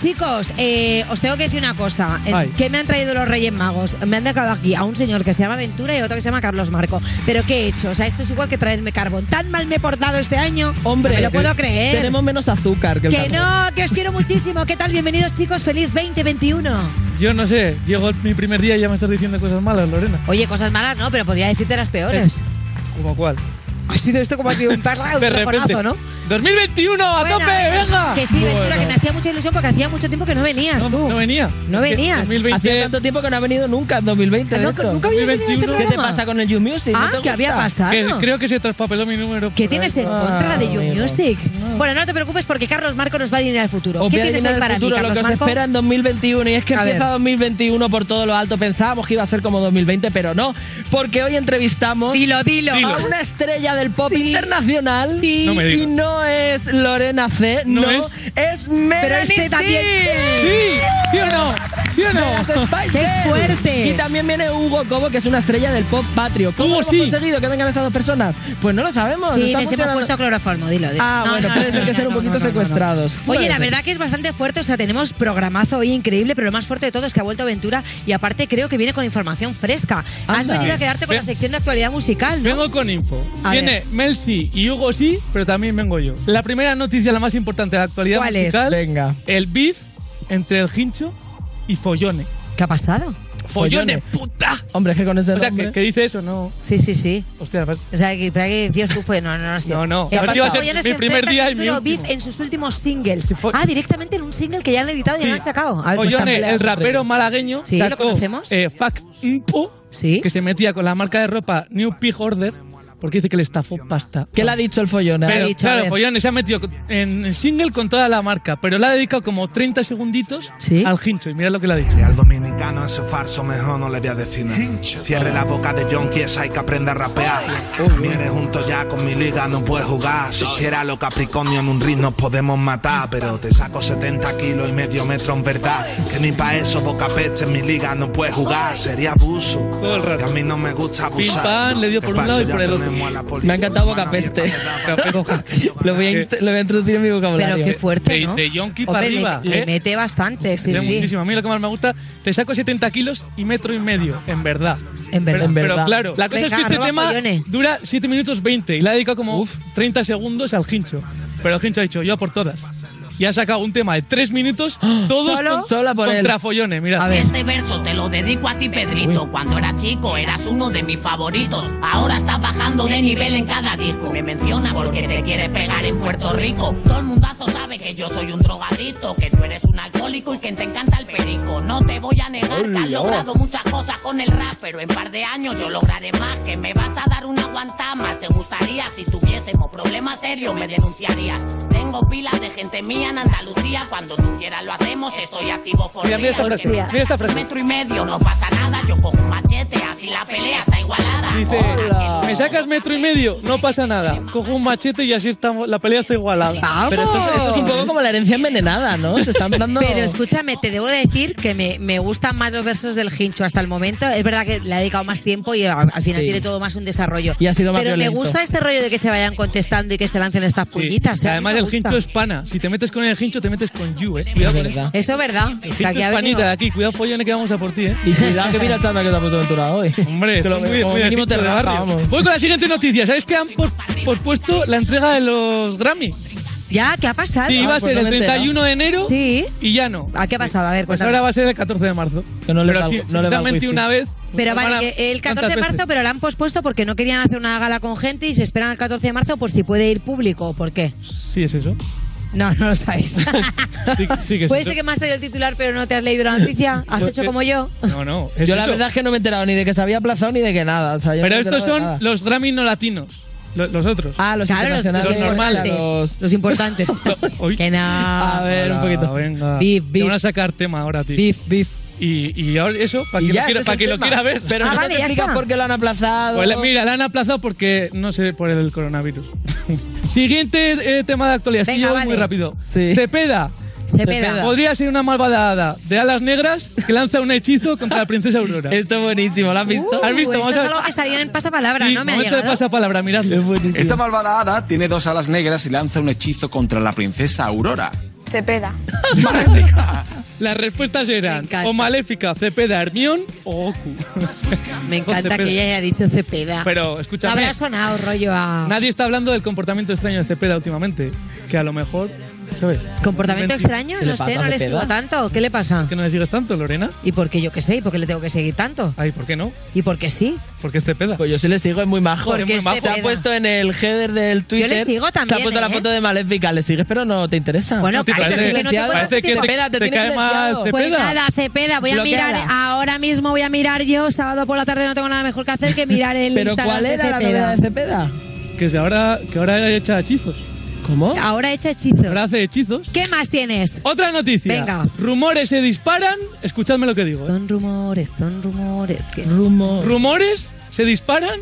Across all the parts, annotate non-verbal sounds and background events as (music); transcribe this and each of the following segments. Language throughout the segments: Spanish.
Chicos, eh, os tengo que decir una cosa. Eh, Ay. ¿Qué me han traído los Reyes Magos? Me han dejado aquí a un señor que se llama Ventura y otro que se llama Carlos Marco. ¿Pero qué he hecho? O sea, esto es igual que traerme carbón. ¿Tan mal me he portado este año? Hombre, No me lo puedo creer. Tenemos menos azúcar que el Que carbón. no, que os quiero muchísimo. ¿Qué tal? Bienvenidos, chicos. Feliz 2021. Yo no sé, llego mi primer día y ya me estás diciendo cosas malas, Lorena. Oye, cosas malas, ¿no? Pero podría decirte las peores. ¿Como cuál? Ha sido esto como ha sido un (laughs) pasado, un De repente. ¿no? 2021, a Bueno, tope, venga. Que sí, Ventura, Bueno. que me hacía mucha ilusión porque hacía mucho tiempo que no venías No, tú. no venía. No Es que venías. 2020, Hacía tanto tiempo que no ha venido nunca en 2020. Ah, de no, hecho. nunca habías venido a este 2021. ¿Qué te programa. pasa con el You Music? ¿No Ah, te ¿qué había gusta? pasado? que creo que se traspapeló mi número. ¿Qué por tienes ahí. en contra de You amigo. Music? Bueno, no te preocupes porque Carlos Marco nos va a adivinar el futuro. Os ¿Qué voy a tienes adivinar hoy el para futuro, mí, lo que Carlos os Marco? espera en 2021 y es que A empieza ver. 2021 por todo lo alto. Pensábamos que iba a ser como 2020, pero no, porque hoy entrevistamos Dilo, dilo. a una estrella del pop internacional y No me y digas. No es Lorena C, no, No es, es- Melanie Pero este C. también. Sí, ¿sí o no? ¿Sí o no? ¡Qué fuerte! Y también viene Hugo Cobo, que es una estrella del pop patrio. ¿Cómo Hugo, hemos sí. conseguido que vengan estas dos personas? Pues no lo sabemos. Sí, les hemos puesto cloroformo, dilo. dilo. Ah, No, bueno, no, puede no, ser no, que estén no, un poquito no, no, no. secuestrados. Oye, la verdad que es bastante fuerte, o sea, tenemos programazo hoy increíble, pero lo más fuerte de todo es que ha vuelto Ventura y aparte creo que viene con información fresca. Has venido a quedarte con la sección de actualidad musical, ¿no? Vengo con info. A Viene ver. Mel sí y Hugo sí, pero también vengo yo. La primera noticia, la más importante de la actualidad ¿Cuál es? musical. Venga. El beef entre el hincho y Follone. ¿Qué ha pasado? Follone, Follone. puta. Hombre, es que con ese O sea, nombre- que, que dice eso, no. Sí, sí, sí. Hostia, vas- O sea, que, que Dios fue, no, no, no. sé. No, no. Que iba a ser mi primer día y mi duro último. Beef en sus últimos singles. Ah, directamente en un single que ya han editado y ya Sí. lo han sacado. A ver, pues Follone, también. el rapero malagueño, Sí, lo sacó, conocemos. eh, Fuck Impo, Sí. que se metía con la marca de ropa New Pig Order, porque dice que le estafó pasta. ¿Qué le ha dicho el follón? ¿Qué ha Pero, dicho? Claro, ver. Follone se ha metido en, en single con toda la marca, pero le ha dedicado como 30 segunditos Sí. al hincho. Y mira lo que le ha dicho. Y al dominicano ese farso mejor no le voy a decir nada. Cierre la boca de Jonky, esa hay que aprender a rapear. Mire junto ya con mi liga, no puedes jugar. Si quieres a los Capricornio en un ring nos podemos matar. Pero te saco 70 kilos y medio metro en verdad. Que ni pa' eso boca peste en mi liga no puedes jugar. Sería abuso. Todo el rato. Y a mí no me gusta abusar. Pim, pam, le dio por un lado y por el otro. La Me ha encantado humana boca peste. abierta que da- (laughs) Lo voy, a, lo voy a introducir en mi vocabulario. Pero qué fuerte, De- ¿no? de yonki Hombre, para arriba, Le, ¿eh? mete bastante, sí, sí. muchísimo. A mí lo que más me gusta, te saco 70 kilos y metro y medio, en verdad. En verdad. Pero, En pero verdad. claro, la cosa Venga, es que este tema dura 7 minutos 20 y le ha dedicado como 30 segundos al hincho. Pero el hincho ha dicho, yo a por todas. Y ha sacado un tema de 3 minutos, todos ¿Solo? con- Sola por él. Mira, A ver. Este verso te lo dedico a ti, Pedrito. Cuando era chico eras uno de mis favoritos. Ahora estás bajando de nivel en cada disco. Me menciona porque te quiere pegar en Puerto Rico. Todo el mundazo sabe que yo soy un drogadito, que tú eres un alcohólico y que te encanta el perico. No te voy a negar que has logrado muchas cosas con el rap, pero en par de años yo lograré más. Que me vas a dar una aguanta más. Te gustaría si tuviésemos problemas serios, me denunciarías. Tengo pilas de gente mía en Andalucía. Cuando tú quieras lo hacemos. Estoy activo por Mira, mira esta frase, mira esta frase. metro y medio, no pasa nada. Yo cojo un machete, así la pelea está igualada. dice, Hola. me sacas metro y medio, no pasa nada. Cojo un machete y así estamos, la pelea está igualada. ¡Vamos! Pero esto, es- esto es un poco como la herencia envenenada, ¿no? Se están dando... Pero escúchame, te debo decir que me, me gustan más los versos del Hincho hasta el momento. Es verdad que le ha dedicado más tiempo y al al final Sí. tiene todo más un desarrollo. Y ha sido más Pero violento. me gusta este rollo de que se vayan contestando y que se lancen estas Sí. pullitas. ¿eh? además el hincho es pana. Si te metes con el hincho, te metes con you, eh. Cuidado con verdad. eso. Eso es verdad. El hincho aquí es panita de aquí. Cuidado, Follone, que vamos a por ti, eh. Y (laughs) cuidado que mira el chándal que te ha puesto Ventura hoy. Hombre, Te lo- muy, como muy mínimo te vamos. Voy con la siguiente noticia. ¿Sabes que han pos- pospuesto la entrega de los Grammy? Ya, ¿qué ha pasado? Sí, iba a pues ser el me he 31 de enero Sí. y ya no. ¿A qué ha pasado? A ver, Pues cuéntame. ahora va a ser el 14 de marzo. Que no le pero va- sí, no le va una vez. Pero hermana, vale, que el 14 de ¿cuántas marzo, veces? pero la han pospuesto porque no querían hacer una gala con gente y se esperan al 14 de marzo por si puede ir público. ¿Por qué? Sí, es eso. No, no lo sabes. (laughs) Sí, sí que Puede ser que me has traído el titular, pero no te has leído la noticia. ¿Has hecho como yo? No, no. (laughs) es Yo la eso. verdad es que no me he enterado ni de que se había aplazado ni de que nada. o sea, yo no Pero me he estos enterado de son nada. los Grammy no latinos. lo- Los, otros. Ah, los Claro, los, internacionales. los normales. Los- Los importantes. (laughs) Uy. que no. A ver, un poquito. Venga. Beef, Te beef. van a sacar tema ahora, tío. Beef, beef. Y, y ahora eso, para que, ya, lo quiera, para que lo quiera ver. Pero Ah, no vale, está. por qué lo han aplazado. Pues mira, la han aplazado porque, no sé, por el coronavirus. (laughs) Siguiente eh, tema de actualidad. Es que Venga, yo voy muy vale. rápido. Sí. Cepeda. Cepeda. Podría ser una malvada hada de alas negras que lanza un hechizo contra la princesa Aurora. (laughs) Esto es buenísimo, ¿lo has visto? ¿Has visto? Uh, Vamos esto a es ver. algo que estaría en pasapalabra, Sí, ¿no? Me ha momento de llegado. pasapalabra, miradlo. Es buenísimo. Esta malvada hada tiene dos alas negras y lanza un hechizo contra la princesa Aurora. Cepeda. (laughs) Las respuestas eran o Maléfica, Cepeda, Hermión o Goku. Me (laughs) encanta que ella haya dicho Cepeda. Pero, escúchame, habrá sonado rollo a... nadie está hablando del comportamiento extraño de Cepeda últimamente. Que a lo mejor, ¿sabes? ¿Comportamiento extraño? ¿Qué le No sé, pasa no le sigo tanto. ¿Qué le pasa? ¿Que no le sigues tanto, Lorena? ¿Y por qué yo qué sé? ¿Y por qué le tengo que seguir tanto? Ay, ¿por qué no? ¿Y por qué sí? Porque es Cepeda. Pues yo sí le sigo, es muy majo. Porque es muy majo. Se ha puesto en el header del Twitter. le sigo también, Se ha puesto la ¿eh? foto de Maléfica. Le sigues, pero no te interesa. Bueno, No te cariño, parece- es que no te puedo parece que te, Cepeda, te te tiene cae mal. Cepeda. Pues nada, Cepeda, voy a Bloqueala. mirar, ahora mismo voy a mirar yo, sábado por la tarde no tengo nada mejor que hacer que mirar el (laughs) ¿Pero Instagram cuál de era la novedad de Cepeda? Que, se ahora, que ahora echa hechizos. ¿Cómo? Ahora hecha hechizo. Ahora hace hechizos. ¿Qué más tienes? Otra noticia. Venga. Rumores se disparan. Escuchadme lo que digo. ¿eh? Son rumores, son rumores. que- Rumor. Rumores se disparan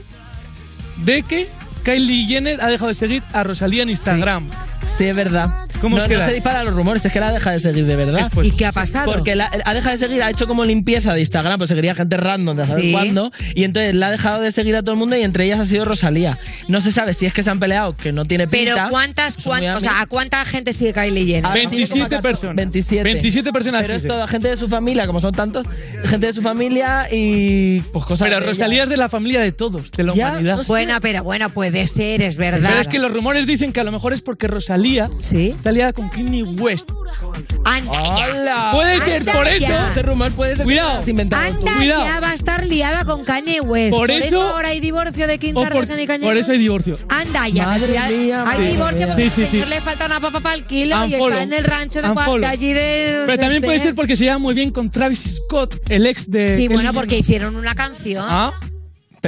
de que Kylie Jenner ha dejado de seguir a Rosalía en Instagram. Sí, es verdad. ¿Cómo no, os no queda? se disparan los rumores, es que la deja de seguir de verdad. Es pues- ¿Y qué ha pasado? Porque la- ha dejado de seguir, ha hecho como limpieza de Instagram, pues seguiría gente random de saber Sí. cuándo. Y entonces la ha dejado de seguir a todo el mundo y entre ellas ha sido Rosalía. No se sabe si es que se han peleado, que no tiene Pero pinta. ¿cuántas, son cuán- o sea. ¿a cuánta gente sigue Kylie Jenner? Ah, 27 sigue como a personas. 27. 27 personas Pero es toda gente de su familia, como son tantos, gente de su familia y pues cosas Pero Rosalía ella. es de la familia de todos, de la Ya, humanidad. no sé. Bueno, pero bueno, puede ser, es verdad. ¿Sabes que los rumores dicen que a lo mejor es porque Rosalía Sí. está liada con Kanye West? Anda, ¡Hola! Puede ser Anda por eso. ya. Ese rumor puede ser Cuidado. que inventado anda cuidado. ya va a estar liada con Kanye West. Por eso- ahora hay divorcio de Kim O por, Kardashian y Kanye por West. eso hay divorcio. Anda ya, Madre pues ya mía, hay madre divorcio mía. porque Sí, sí, al señor sí. le falta una papa para el kilo y Unfollow. está en el rancho de, Unfollow. de allí de... Pero también de puede este. ser porque se lleva muy bien con Travis Scott, el ex de. Sí, bueno, Jenner. porque hicieron una canción. Ah,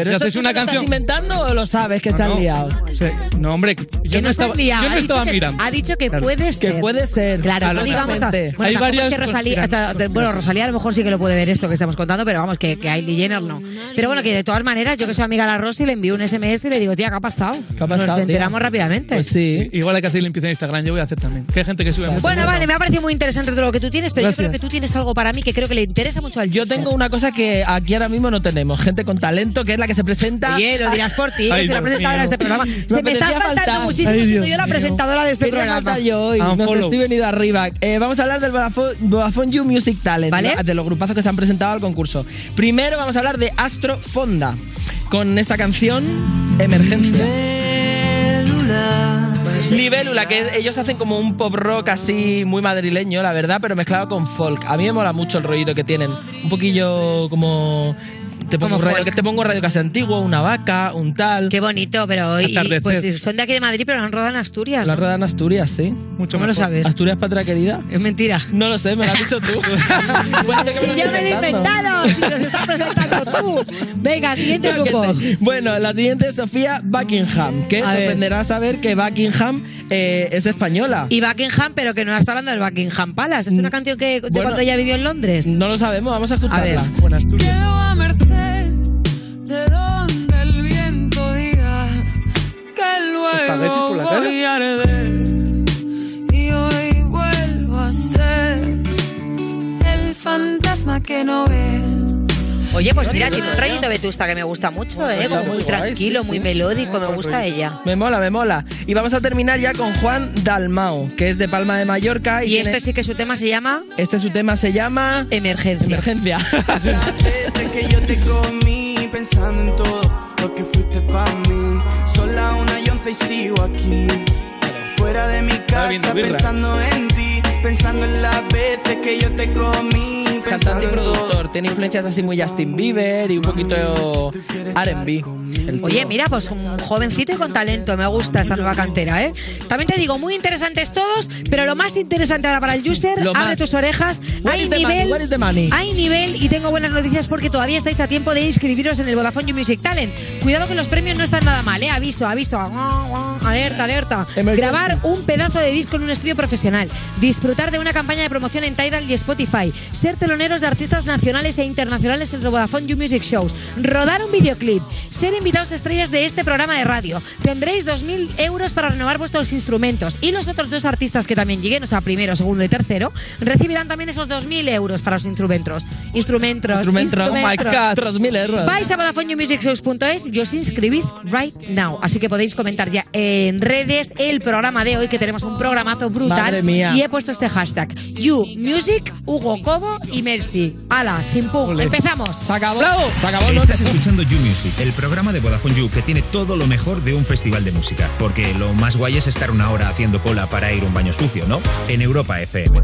Pero Si haces una lo canción- ¿Estás inventando o lo sabes que se han no. liado? Sí. No, hombre, yo que no, no estaba, liado. yo no estaba que- mirando. Ha dicho que Claro. puede Que ser. puede ser. Claro, no Totalmente. digamos. Bueno, Hay tampoco es varias que Rosalía. hasta- bueno, Rosalía a lo mejor sí que lo puede ver esto que estamos contando, pero vamos, que, que Kylie Jenner no. Pero bueno, que de todas maneras, yo que soy amiga de la Rosy, le envío un SMS y le digo, tía, ¿qué ha pasado? ¿Qué ha pasado, Nos tía? enteramos rápidamente. Pues sí. Igual hay que hacer limpieza en Instagram, yo voy a hacer también. Que hay gente que sube mucho. Bueno, vale, me ha parecido muy interesante todo lo que tú tienes, pero Gracias. yo creo que tú tienes algo para mí que creo que le interesa mucho al Yo tengo una cosa que aquí ahora mismo no tenemos. Gente con talento, que es la que se presenta. Oye, lo dirás por ti, que soy la presentadora de este programa. Se me está faltando faltar. muchísimo Ay, siendo yo la presentadora de este Quería programa. yo hoy. Ah, No sé, estoy venido arriba. Eh, vamos a hablar del Vodafone, Vodafone You Music Talent, ¿Vale? ¿no? de los grupazos que se han presentado al concurso. Primero vamos a hablar de Astro Fonda, con esta canción, Emergencia. Libélula, que es- ellos hacen como un pop rock así muy madrileño, la verdad, pero mezclado con folk. A mí me mola mucho el rollito que tienen. Un poquillo como... Te pongo, un radio, que te pongo radio casi antiguo, una vaca, un tal. Qué bonito, pero y- Atardecer. pues son de aquí de Madrid, pero han rodado en Asturias. La ¿no? rueda en Asturias, sí. Mucho ¿Cómo lo sabes? Asturias, patria querida. Es mentira. No lo sé, me lo has dicho tú. Bueno, ¿de qué Si me yo me lo he inventado, si los estás presentando tú. Venga, siguiente grupo. Bueno, la siguiente es Sofía Buckingham, que A ver. sorprenderá saber que Buckingham eh, es española. Y Buckingham, pero que no está hablando del Buckingham Palace. Es una canción que de Bueno. cuando ella vivió en Londres. No lo sabemos, vamos a escucharla. A ver. Buenas De donde el viento diga que luego voy a arder y hoy vuelvo a ser el fantasma que no ve. Oye, pues mira, tiene un rayito vetusta que me gusta mucho, ¿eh? Como muy muy guay, tranquilo, sí, muy sí. melódico, me gusta ella. Me mola, me mola. Y vamos a terminar ya con Juan Dalmao, que es de Palma de Mallorca. Y, Y este tiene- sí que su tema se llama este su tema se llama Emergencia. Emergencia. Que yo te comí pensando en todo lo que fuiste para mí. Son las una y once y sigo aquí. Fuera de mi casa pensando en ti. Pensando en las veces que yo te comí. Cantante y productor. Tiene influencias así muy Justin Bieber y un poquito R&B. Oye, mira, pues un jovencito y con talento. Me gusta esta nueva cantera, ¿eh? También te digo, muy interesantes todos, pero lo más interesante ahora para el user, Lo abre más. tus orejas. Where Hay nivel, hay nivel y tengo buenas noticias porque todavía estáis a tiempo de inscribiros en el Vodafone You Music Talent. Cuidado que los premios no están nada mal, ¿eh? Aviso, aviso. Alerta, alerta. Emergencia. Grabar un pedazo de disco en un estudio profesional. Disfrutar de una campaña de promoción en Tidal y Spotify. Ser teloneros de artistas nacionales e internacionales en los Vodafone You Music Shows. Rodar un videoclip. Ser invitados estrellas de este programa de radio. Tendréis 2.000 euros para renovar vuestros instrumentos. Y los otros dos artistas que también lleguen, o sea, primero, segundo y tercero, recibirán también esos 2.000 euros para sus instrumentos. Instrumentos. Instrumento, oh my instrumentos. god, 3.000 euros. Vais a VodafoneMusicShows.es y os inscribís right now. Así que podéis comentar ya en redes el programa de hoy, que tenemos un programazo brutal. Madre mía. Y he puesto este hashtag. You Music, Hugo Cobo y Mercy. Ala, chimpum. Empezamos. Se acabó. Se acabó. ¿no? Estás escuchando You Music, el programa de Vodafone You que tiene todo lo mejor de un festival de música. Porque lo más guay es estar una hora haciendo cola para ir a un baño sucio, ¿no? En Europa FM.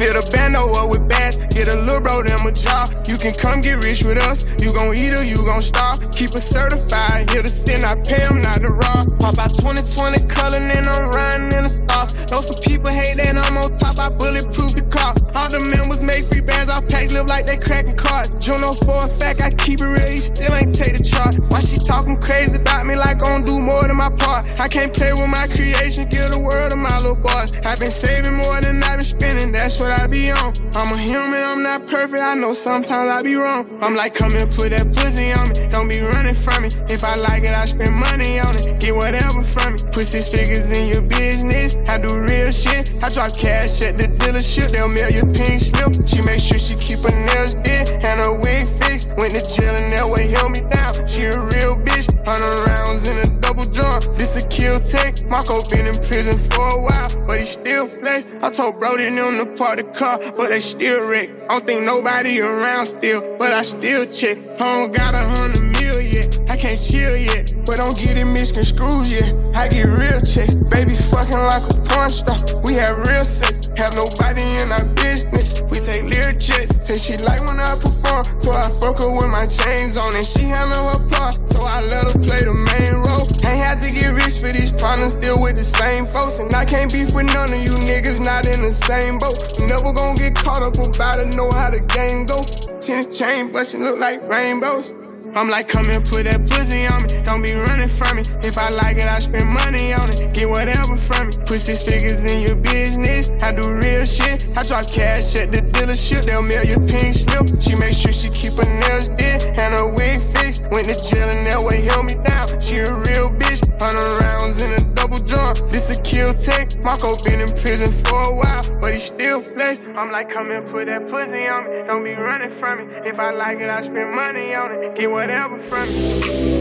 Fill the bando up with bands, get a little bro them a job. You can come get rich with us, you gon' eat or you gon' starve. Keep it certified, here to sin, I pay them not to rob. Pop out 2020 color, and I'm riding in the stars. Know some people hate that I'm on top, I bulletproof the car. All the members make free bands, I pack live like they cracking cards. Juno for a fact, I keep it real, you still ain't take the chart. Why she talking crazy about me like I don't do more than my part? I can't play with my creation, give the world to my little boys. I've been saving more than I've been spending, that's what I be on. I'm a human, I'm not perfect, I know sometimes I be wrong. I'm like, come and put that pussy on me, don't be running from me. If I like it, I spend money on it, get whatever from me. Put six figures in your business, I do real shit. I drop cash at the dealership, they'll pink slip. She make sure she keep her nails did and her wig fixed. Went to jail and that way held me down. She a real bitch, hundred rounds in a double drum. This a kill tech. Marco been in prison for a while, but he still flex. I told Brody them to park the car, but they still wreck. I don't think nobody around still, but I still check. Don't got a hundred mil yet, I can't chill yet, but don't get it misconstrued yet. I get real checks, baby fucking like a porn star. We have real sex, have nobody in our business. We take lyric checks, say she like when I perform, so I fuck her with my chains on, and she handle her part, so I let her play the main role. Ain't had to get rich for these problems, still with the same folks, and I can't beef with none of you niggas, not in the same boat. Never gonna get caught up about it, know how the game go. Ten chain bustin' look like rainbows. I'm like, come and put that pussy on me. Don't be running from me. If I like it, I spend money on it. Get whatever from me. Put six figures in your business. I do real shit. I drop cash at the dealership. They'll mail you pink slip. She make sure she keep her nails did and her wig fixed. Went to jail and that way held me down. She a real bitch. Hundred rounds in a double drum. This a kill tech. Marco been in prison for a while, but he still flex. I'm like, come and put that pussy on me. Don't be running from me. If I like it, I spend money on it. Get.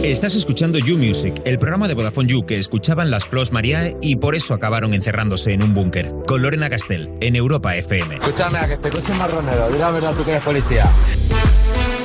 Estás escuchando You Music, el programa de Vodafone You que escuchaban las Flos Mariae y por eso acabaron encerrándose en un búnker. Con Lorena Castell, en Europa FM. Escúchame, a que te coche marronero. Dile la verdad tú que eres policía.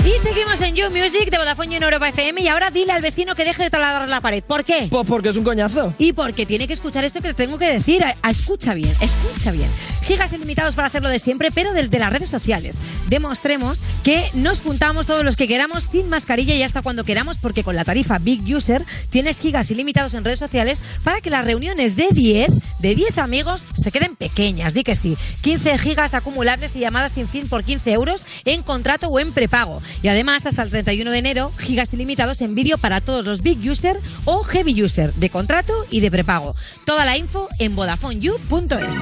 Y seguimos en You Music de Vodafone en Europa FM y ahora dile al vecino que deje de taladrar la pared. ¿Por qué? Pues porque es un coñazo. Y porque tiene que escuchar esto que te tengo que decir. A- a- escucha bien, escucha bien. Gigas ilimitados para hacerlo de siempre, pero desde las redes sociales. Demostremos que nos juntamos todos los que queramos sin mascarilla y hasta cuando queramos, porque con la tarifa Big User tienes gigas ilimitados en redes sociales para que las reuniones de 10, de 10 amigos, se queden pequeñas. Di que sí. 15 gigas acumulables y llamadas sin fin por 15 euros en contrato o en prepago. Y además, hasta el 31 de enero, gigas ilimitados en vídeo para todos los Big User o Heavy User de contrato y de prepago. Toda la info en VodafoneYou.es.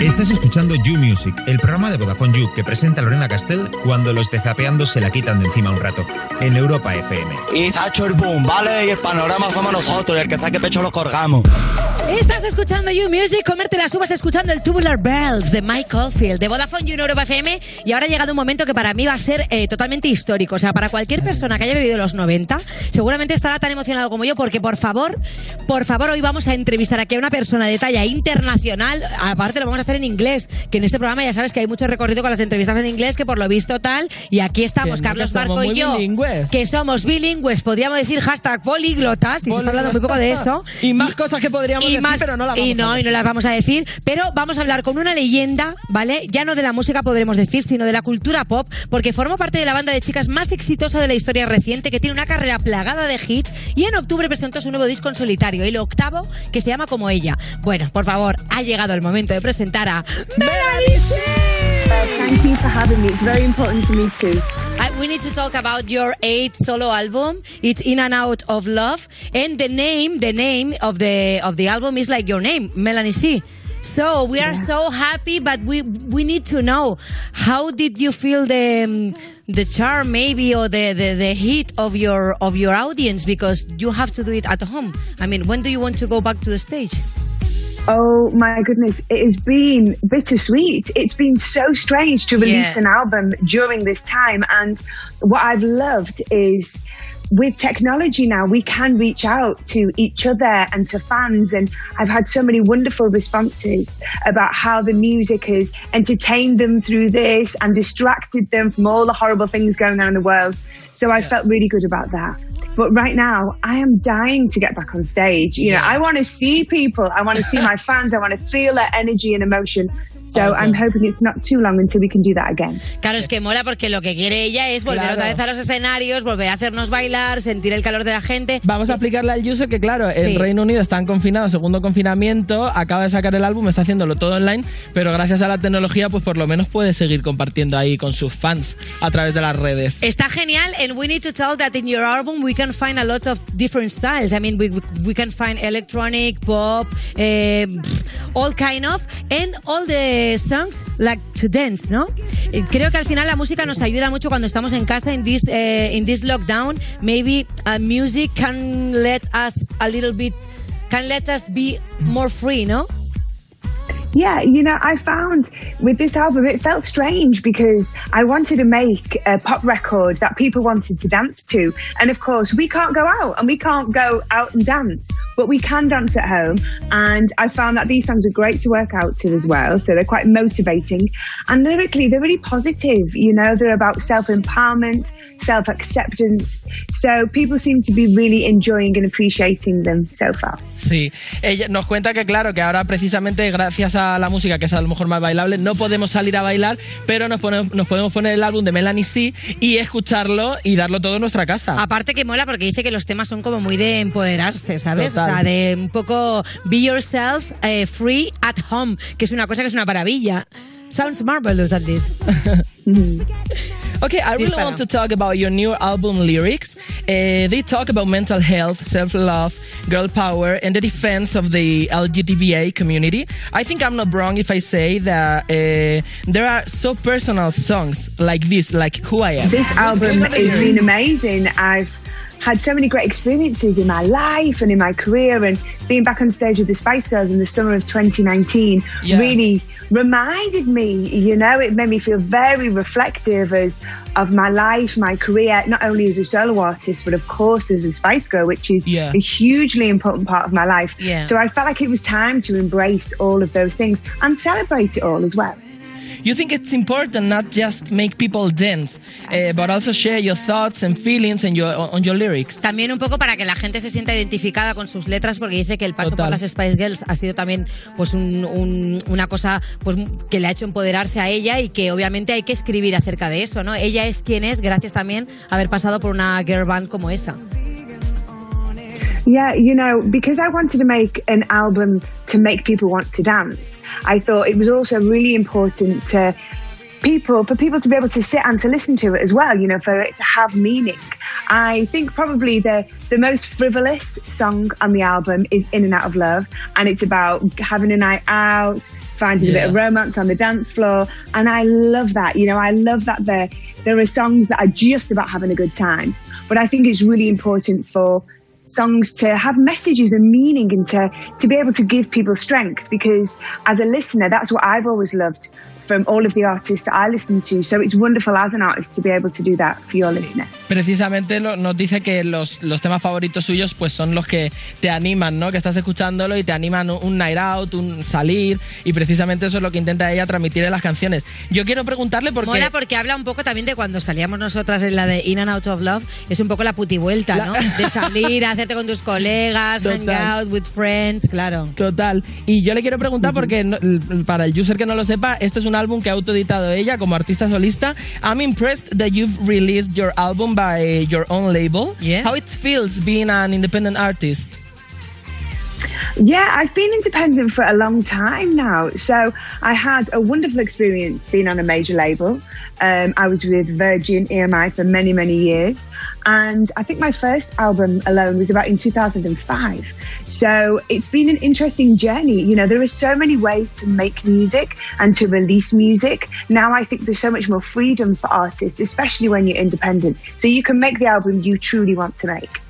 Estás escuchando You Music, el programa de Vodafone You que presenta Lorena Castell cuando los de Zapeando se la quitan de encima un rato. En Europa FM. Y Tacho el boom, ¿vale? Y el panorama somos nosotros, y el que saque pecho lo colgamos. Estás escuchando You Music, comerte las uvas escuchando el Tubular Bells de Mike Oldfield de Vodafone You en Europa FM y ahora ha llegado un momento que para mí va a ser eh, totalmente histórico. O sea, para cualquier persona que haya vivido los 90, seguramente estará tan emocionado como yo porque por favor, por favor, hoy vamos a entrevistar aquí a una persona de talla internacional. Aparte lo vamos a hacer en inglés, que en este programa ya sabes que hay mucho recorrido con las entrevistas en inglés, que por lo visto tal, y aquí estamos, no, Carlos Marco y yo, bilingües. que somos bilingües, podríamos decir hashtag políglotas, y se está hablando muy poco de eso. Y más cosas que podríamos Y decir, más pero no la vamos y a no y no las vamos a decir, pero vamos a hablar con una leyenda, ¿vale? Ya no de la música podremos decir, sino de la cultura pop, porque forma parte de la banda de chicas más exitosa de la historia reciente, que tiene una carrera plagada de hits y en octubre presentó su nuevo disco en solitario, el octavo, que se llama como ella. Bueno, por favor, ha llegado el momento de presentar a Melanie. Thank you for having me. It's very important to me too. We need to talk about your eighth solo album. It's In and Out of Love, and the name, the name of the of the album is like your name, Melanie C. So we are so happy, but we we need to know how did you feel the um, the charm maybe or the, the the heat of your of your audience because you have to do it at home. I mean, when do you want to go back to the stage? Oh my goodness, it has been bittersweet. It's been so strange to release Yeah. an album during this time. And what I've loved is with technology now, we can reach out to each other and to fans. And I've had so many wonderful responses about how the music has entertained them through this and distracted them from all the horrible things going on in the world. So I felt really good about that. But right now, I am dying to get back on stage. You know, I want to see people. I want to see my (laughs) fans. I want to feel their energy and emotion. So I'm hoping it's not too long until we can do that again. Claro, es que mola porque lo que quiere ella es volver Claro. otra vez a los escenarios, volver a hacernos bailar, sentir el calor de la gente. Vamos a explicarle al user que, claro, en Sí. Reino Unido están confinados, segundo confinamiento, acaba de sacar el álbum, está haciéndolo todo online, pero gracias a la tecnología, pues por lo menos puede seguir compartiendo ahí con sus fans a través de las redes. Está genial, and we need to tell that in your album we can find a lot of different styles. I mean, we we can find electronic, pop, eh, all kind of, and all the songs like to dance, ¿no? Eh, Creo que al final la música nos ayuda mucho cuando estamos en casa in this eh, in this lockdown. Maybe uh, music can let us a little bit, can let us be more free, ¿no? Yeah, you know, I found with this album, it felt strange because I wanted to make a pop record that people wanted to dance to. And of course, we can't go out and we can't go out and dance, but we can dance at home. And I found that these songs are great to work out to as well. So they're quite motivating. And lyrically, they're really positive. You know, they're about self empowerment, self acceptance. So people seem to be really enjoying and appreciating them so far. Sí, ella nos cuenta que claro, que ahora precisamente gracias a la música, que es a lo mejor más bailable, no podemos salir a bailar, pero nos, ponemos- nos podemos poner el álbum de Melanie C y escucharlo y darlo todo en nuestra casa. Aparte que mola porque dice que los temas son como muy de empoderarse, ¿sabes? Total. O sea, de un poco be yourself eh, free at home, que es una cosa que es una maravilla. Sounds marvelous at this. (laughs) Okay, I really Dispara. want to talk about your new album lyrics. Uh, they talk about mental health, self-love, girl power, and the defense of the LGBTQIA community. I think I'm not wrong if I say that uh, there are so personal songs like this, like Who I Am. This album has been amazing. I've had so many great experiences in my life and in my career, and being back on stage with the Spice Girls in the summer of 2019 Yeah. really reminded me. You know, it made me feel very reflective as of my life, my career, not only as a solo artist, but of course as a Spice Girl, which is Yeah. a hugely important part of my life. Yeah. So I felt like it was time to embrace all of those things and celebrate it all as well. You think it's important not just make people dance, uh, but also share your thoughts and feelings and your, on your lyrics. También un poco para que la gente se sienta identificada con sus letras, porque dice que el paso Total. por las Spice Girls ha sido también pues un- un- una cosa pues que le ha hecho empoderarse a ella y que obviamente hay que escribir acerca de eso, ¿no? Ella es quien es gracias también a haber pasado por una girl band como esa. Yeah, you know, because I wanted to make an album to make people want to dance, I thought it was also really important to people, for people to be able to sit and to listen to it as well, you know, for it to have meaning. I think probably the, the most frivolous song on the album is In and Out of Love, and it's about having a night out, finding a bit of romance on the dance floor, and I love that. You know, I love that there, there are songs that are just about having a good time, but I think it's really important for songs to have messages and meaning and to, to be able to give people strength because as a listener that's what I've always loved from all of the artists that I listen to. So it's wonderful as an artist to be able to do that for your listener. Precisamente lo- nos dice que los, los temas favoritos suyos pues son los que te animan, ¿no? Que estás escuchándolo y te animan un- un night out, un salir y precisamente eso es lo que intenta ella transmitir en las canciones. Yo quiero preguntarle porque Mola porque habla un poco también de cuando salíamos nosotras en la de In and Out of Love. Es un poco la putivuelta, ¿no? De salir, (laughs) hacerte con tus colegas, hang Total. out with friends, claro. Total. Y yo le quiero preguntar, porque no- para el user que no lo sepa, este es un álbum que ha autoeditado ella como artista solista. I'm impressed that you've released your album by your own label. How it feels being an independent artist. Yeah, I've been independent for a long time now. So I had a wonderful experience being on a major label. Um, I was with Virgin EMI for many, many years. And I think my first album alone was about in 2005. So it's been an interesting journey. You know, there are so many ways to make music and to release music. Now I think there's so much more freedom for artists, especially when you're independent. So you can make the album you truly want to make.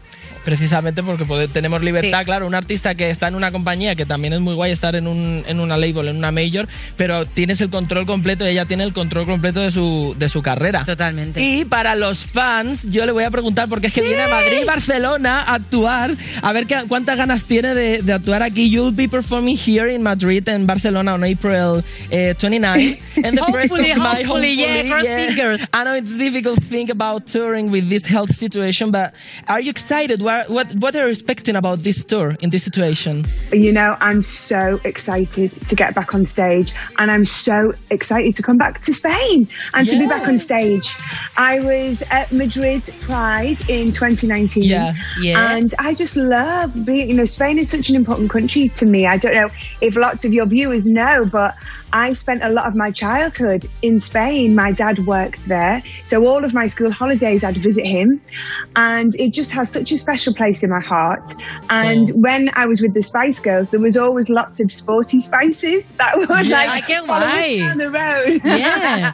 Precisamente porque pode- tenemos libertad, claro, un artista que está en una compañía, que también es muy guay estar en, un, en una label, en una major, pero tienes el control completo, ella tiene el control completo de su, de su carrera. Totalmente. Y para los fans, yo le voy a preguntar, porque es que viene a Madrid y Barcelona a actuar, a ver qué, cuántas ganas tiene de, de actuar aquí. You'll be performing here in Madrid and Barcelona on April eh, 29. (laughs) And the first Hopefully, of my- hopefully, yeah, cross fingers. I know it's difficult to think about touring with this health situation, but are you excited? What what what are you expecting about this tour in this situation? You know, I'm so excited to get back on stage and I'm so excited to come back to Spain and to be back on stage. I was at Madrid Pride in 2019. Yeah. Yeah. And I just love being, you know, Spain is such an important country to me. I don't know if lots of your viewers know, but I spent a lot of my childhood in Spain. My dad worked there. So all of my school holidays, I'd visit him. And it just has such a special place in my heart. And when I was with the Spice Girls, there was always lots of sporty spices that (laughs) would Yeah, like follow us guay. down the road. Yeah.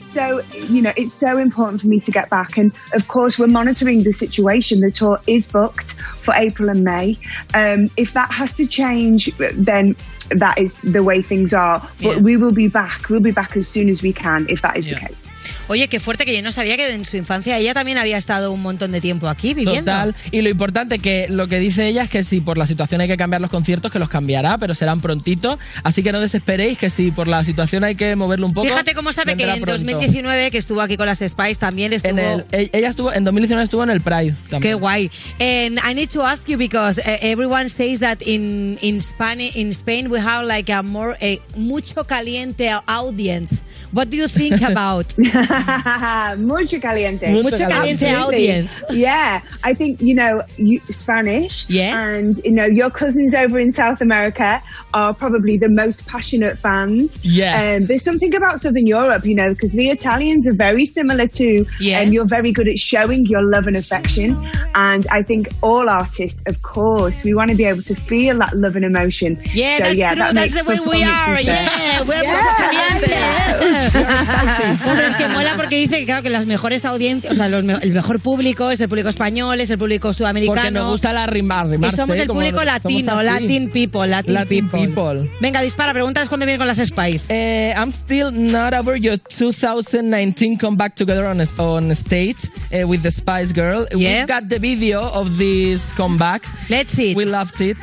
(laughs) so, you know, it's so important for me to get back. And of course, we're monitoring the situation. The tour is booked for April and May. Um, if that has to change, then that is the way things are. But Yeah. we will be back. We'll be back as soon as we can if that is the case. Oye, qué fuerte que yo no sabía que en su infancia ella también había estado un montón de tiempo aquí viviendo. Total. Y lo importante que lo que dice ella es que si por la situación hay que cambiar los conciertos, que los cambiará, pero serán prontito. Así que no desesperéis, que si por la situación hay que moverlo un poco. Fíjate cómo sabe que en pronto. 2019, que estuvo aquí con las Spice, también estuvo... En el- e- ella estuvo, en 2019 estuvo en el Pride también. Qué guay. And I need to ask you because uh, everyone says that in in Spanish in Spain we have like a more a mucho caliente audience. What do you think (laughs) about? (laughs) Mucho caliente. Mucho caliente Absolutely. audience. Yeah, I think you know you, Spanish. Yeah. and you know your cousins over in South America are probably the most passionate fans. Yeah. um, there's something about Southern Europe, you know, because the Italians are very similar to, Yeah. and you're very good at showing your love and affection. And I think all artists, of course, we want to be able to feel that love and emotion. Yeah, so that's yeah, true. that That's the way we are. Yeah, we're Yeah, mucho (laughs) Hombre, es que mola porque dice que claro que las mejores audiencias, o sea, los me- el mejor público es el público español, es el público sudamericano. Porque nos gusta la rimar, Y rimarse, somos el público latino. Latin people, Latin, Latin people. people. Venga, dispara, pregúntanos cuándo viene con las Spice. Eh, I'm still not over your 2019 come back together on on stage uh, with the Spice Girl. Yeah. We've got the video of this comeback. Let's see. it. We loved it.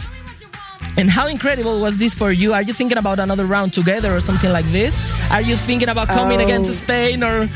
And how incredible was this for you? Are you thinking about another round together or something like this? Are you thinking about coming Oh. again to oh. Spain or?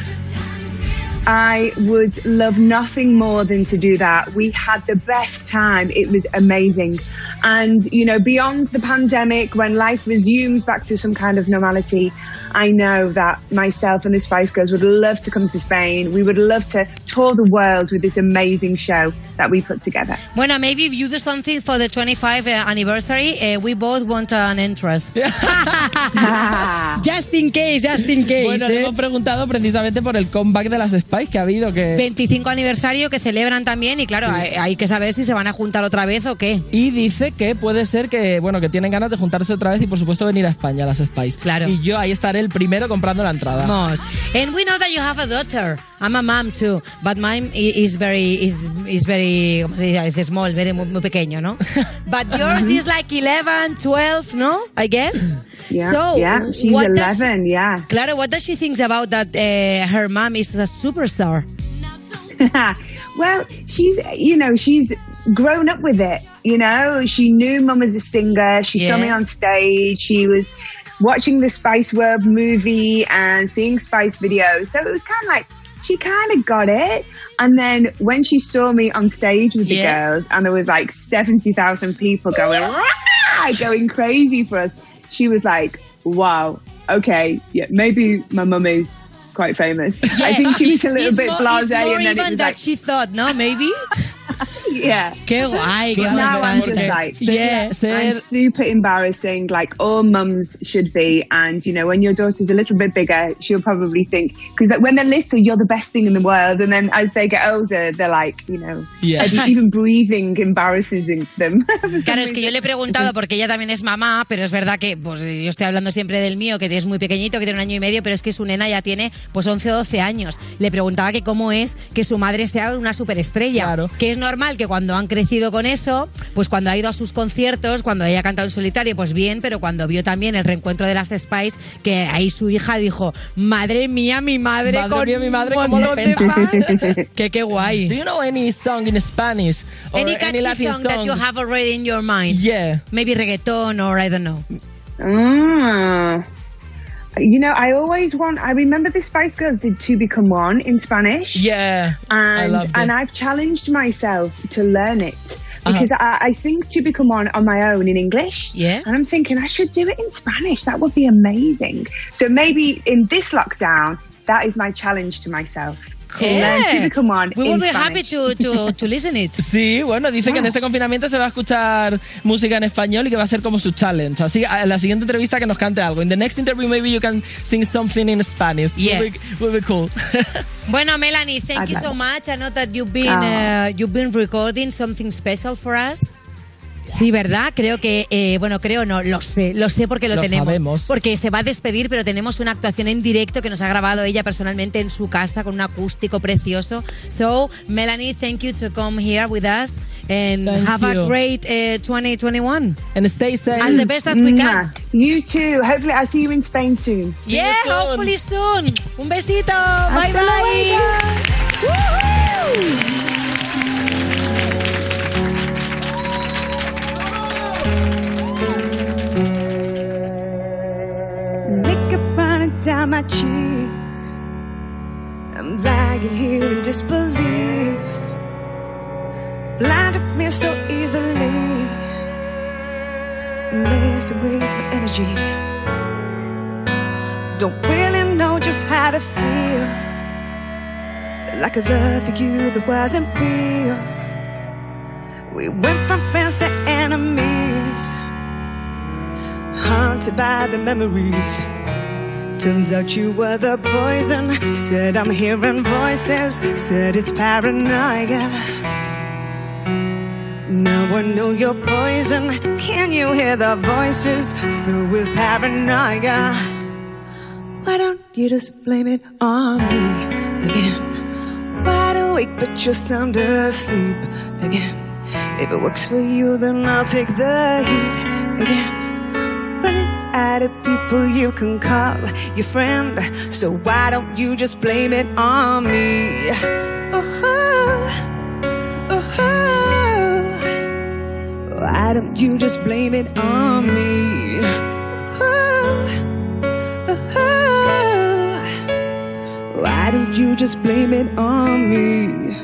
I would love nothing more than to do that. We had the best time. It was amazing. And, you know, beyond the pandemic, when life resumes back to some kind of normality, I know that myself and the Spice Girls would love to come to Spain. We would love to tour the world with this amazing show that we put together. Bueno, maybe if you do something for the 25 uh, anniversary, uh, we both want an interest. (laughs) (laughs) just in case, just in case. Bueno, le eh. hemos preguntado precisamente por el comeback de las Spice que ha habido que 25 aniversario que celebran también y claro, hay, hay que saber si se van a juntar otra vez o qué. Y dice que puede ser que, bueno, que tienen ganas de juntarse otra vez y por supuesto venir a España, las Spice. Claro. Y yo ahí estaré el primero comprando la entrada. Vamos. And we know that you have a daughter. I'm a mom too, but mine is very is is very ¿cómo se dice? Es small, very muy, pequeño, ¿no? (laughs) But yours is like 11, 12, ¿no? I guess. Yeah, So, yeah. She's what does- 11. Yeah. Clara, what does she think about that uh, her mom is a superstar? (laughs) well, she's you know she's grown up with it. You know, she knew mum was a singer. She saw me on stage. She was watching the Spice World movie and seeing Spice videos. So it was kind of like she kind of got it. And then when she saw me on stage with the Yeah. girls, and there was like seventy thousand people going "Rah!" going crazy for us, she was like, "Wow, okay, yeah, maybe my mum is." Quite famous. I think she (laughs) was a little bit more- blasé, and then it even was that like, she thought, no, maybe. (laughs) yeah. Qué guay, qué now guay. I'm just like, Yeah, I'm super embarrassing, like all mums should be. And you know, when your daughter's a little bit bigger, she'll probably think because when they're little, you're the best thing in the world, and then as they get older, they're like, you know, Yeah. (laughs) even breathing embarrasses them. (laughs) Claro, es que yo le he preguntado porque ella también es mamá, pero es verdad que pues yo estoy hablando siempre del mío, que es muy pequeñito, que tiene un año y medio, pero es que su nena ya tiene pues 11 o 12 años. Le preguntaba que cómo es que su madre sea una superestrella. Que es normal que cuando han crecido con eso, pues cuando ha ido a sus conciertos, cuando ella ha cantado en solitario, pues bien, pero cuando vio también el reencuentro de las Spice, que ahí su hija dijo, madre mía, mi madre Madre con mía, mi madre, cómo fans". (laughs) que qué guay. Do you know any song in Spanish? Or Any catchy Latin song, that you have already in your mind? Yeah. Maybe reggaeton or I don't know. Ah. You know, I always want. I remember the Spice Girls did "To Become One" in Spanish. Yeah, I and and I've challenged myself to learn it Uh-huh. because I, I sing "To Become One" on my own in English. Yeah, and I'm thinking I should do it in Spanish. That would be amazing. So maybe in this lockdown, that is my challenge to myself. Learn "To Become One" We will be happy to, to, (laughs) to listen it. Sí, bueno, dice que en este confinamiento se va a escuchar música en español y que va a ser como su challenge. Así, a la siguiente entrevista que nos cante algo. In the next interview maybe you can sing something in Spanish. Yeah. Will be, will be cool. (laughs) Bueno, Melanie, thank I'd you like so it. much. I know that you've been Ah. uh, you've been recording something special for us. Sí, ¿verdad? Creo que, eh, bueno, creo no, lo sé, lo sé porque lo, Lo tenemos. sabemos. Porque se va a despedir, pero tenemos una actuación en directo que nos ha grabado ella personalmente en su casa con un acústico precioso. So, Melanie, thank you to come here with us and Thank have a great uh, 2021. And stay safe. As the best as we can. You too. Hopefully, I'll see you in Spain soon. Yeah, hopefully soon. Un besito. Bye Hasta bye. My cheeks. I'm lying here in disbelief. Blinded me so easily. Messing with my energy. Don't really know just how to feel. Like I loved you that wasn't real. We went from friends to enemies haunted by the memories. Turns out you were the poison. Said I'm hearing voices. Said it's paranoia. Now I know you're poison. Can you hear the voices filled with paranoia? Why don't you just blame it on me again? Wide awake, but you're sound asleep again. If it works for you, then I'll take the heat again out of people you can call your friend. So why don't you just blame it on me? Oh, oh, why don't you just blame it on me? Oh, why don't you just blame it on me?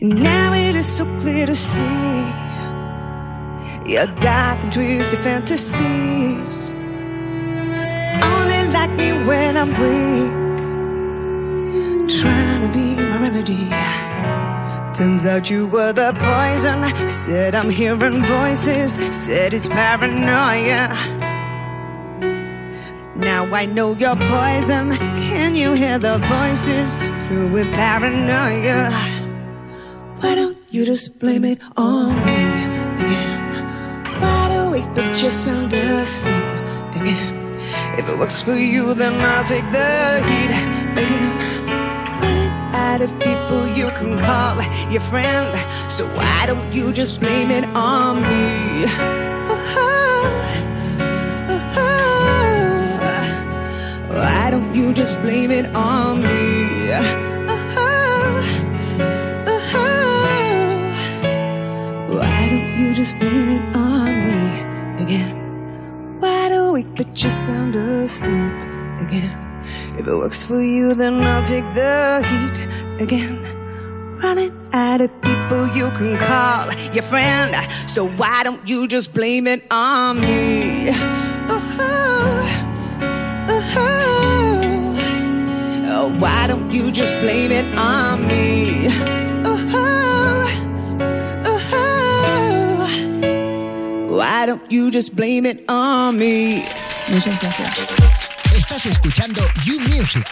Now it is so clear to see your dark and twisted fantasies. Only like me when I'm weak, trying to be my remedy. Turns out you were the poison. Said I'm hearing voices. Said it's paranoia. Now I know you're poison. Can you hear the voices filled with paranoia? Why don't you just blame it on me but just sound asleep again. If it works for you, then I'll take the heat again. Running out of people you can call your friend, so why don't you just blame it on me? Why don't you just blame it on me? just blame it on again? Wide awake, but you sound asleep again. If it works for you, then I'll take the heat again. Running out of people you can call your friend. So why don't you just blame it on me? Oh, oh, oh. Why don't you just blame it on me? Why don't you just blame it on me? Muchas gracias. Estás escuchando You Music,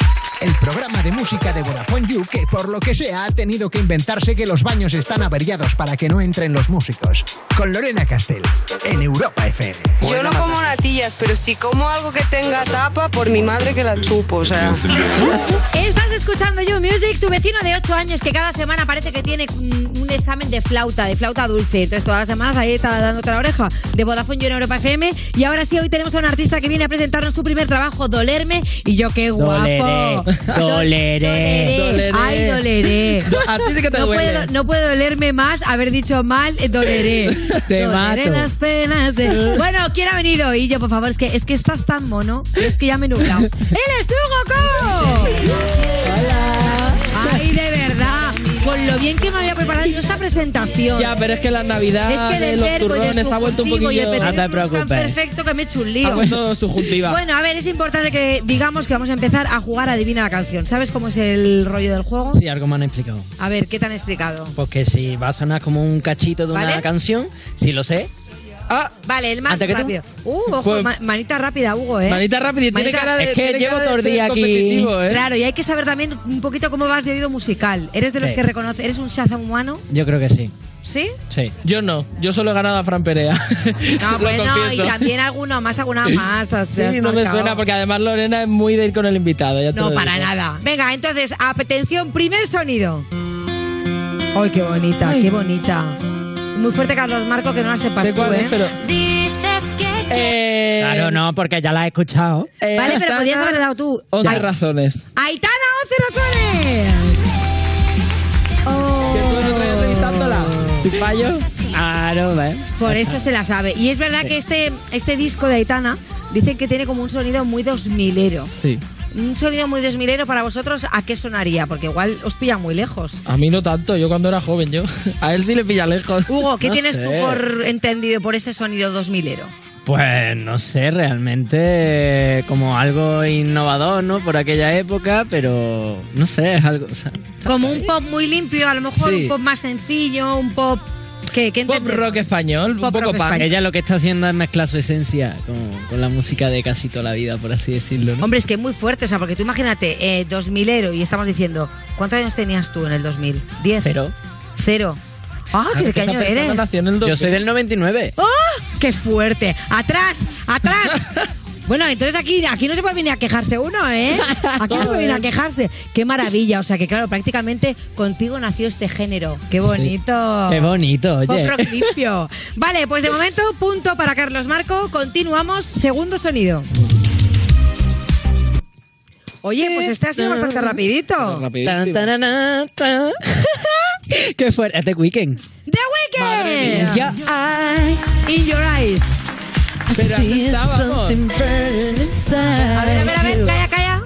el programa de música de Vodafone You que por lo que sea ha tenido que inventarse que los baños están averiados para que no entren los músicos. Con Lorena Castell, en Europa FM. Yo no como natillas, pero si como algo que tenga tapa, por mi madre que la chupo, o sea. Estás escuchando You Music, tu vecino de 8 años que cada semana parece que tiene un examen de flauta, de flauta dulce. Entonces todas las semanas ahí está dándote la oreja de Vodafone You en Europa FM. Y ahora sí, hoy tenemos a un artista que viene a presentarnos su primer trabajo, Dolerme. Y yo, qué guapo. Doleré, (laughs) doleré. Doleré. Ay, doleré. A ti sí que te no, duele. puedo, no dolerme más haber dicho mal, eh, doleré. (laughs) Te Doleré mato. las penas de... Bueno, ¿quién ha venido? Y yo, por favor, es que, es que estás tan mono, es que ya me he nublado. (laughs) ¡Él es tú, Goku! Lo bien que me había preparado yo esta presentación. Ya, pero es que la Navidad Es que de el los verbo y del turrones ha vuelto un subjuntivo y el poquillo... pretérito es tan perfecto que me he hecho un lío. Ha puesto subjuntiva. Bueno, a ver, es importante que digamos que vamos a empezar a jugar a Adivina la canción. ¿Sabes cómo es el rollo del juego? Sí, algo me han explicado. A ver, ¿qué te han explicado? Porque si va a sonar como un cachito de una canción, si lo sé. Ah, Vale, el más rápido. Uh, ojo, Pues- ma- manita rápida, Hugo, ¿eh? Manita rápida y tiene cara de... Es que llevo todo el día aquí. competitivo, ¿eh? Claro, y hay que saber también un poquito cómo vas de oído musical. ¿Eres de los Sí. que reconoce? ¿Eres un Shazam humano? Yo creo que sí. ¿Sí? Sí. Yo no, yo solo he ganado a Fran Perea. No, (laughs) bueno, y también alguno más, alguna más. te has- te has Sí, no me suena porque además Lorena es muy de ir con el invitado. ya No, para digo. nada. Venga, entonces, atención, primer sonido. ¡Ay, qué bonita, qué bonita! Muy fuerte, Carlos Marco, que no la sepas ¿De tú, cuál ¿eh? Pero- Dices que Eh, Claro, no, porque ya la he escuchado. eh, Vale, pero Aitana, podías haber dado tú. 11 Ay- razones. ¡Aitana, 11 razones! Oh. Que tú entrevistándola. ¿Y fallo? Claro, ¿ves? Por eso se la sabe. Y es verdad que este, este disco de Aitana dicen que tiene como un sonido muy 2000ero. Sí. Un sonido muy 2000ero para vosotros, ¿a qué sonaría? Porque igual os pilla muy lejos. A mí no tanto, yo cuando era joven, yo. (laughs) A él sí le pilla lejos. Hugo, ¿qué No tienes sé. tú por entendido por ese sonido 2000ero? Pues no sé, realmente como algo innovador, ¿no? Por aquella época, pero no sé, es algo... o sea, Como un pop muy limpio, a lo mejor Sí. un pop más sencillo, un pop... ¿Qué, qué Pop rock español, Pop un poco punk. ella lo que está haciendo es mezclar su esencia con, con la música de casi toda la vida, por así decirlo, ¿no? Hombre, es que es muy fuerte, o sea, porque tú imagínate, eh, 2000ero y estamos diciendo, ¿cuántos años tenías tú en el 2000? ¿10? Cero. Cero. Ah, ¿qué, de qué año eres? nació en el Yo 2000. soy del 99. ¡Oh! ¡Qué fuerte! ¡Atrás! ¡Atrás! (laughs) Bueno, entonces aquí, aquí no se puede venir a quejarse uno, ¿eh? (laughs) Aquí no se puede venir a quejarse. ¡Qué maravilla! O sea que, claro, prácticamente contigo nació este género. ¡Qué bonito! Qué bonito, oye. limpio. (laughs) Vale, pues de momento, punto para Carlos Marco. Continuamos. Segundo sonido. Oye, pues este ha sido bastante rapidito. (laughs) Qué fuerte, es The Weeknd. ¡The Weeknd! In your In your eyes. Pero aceptábamos. A ver, a ver, a ver, calla, calla.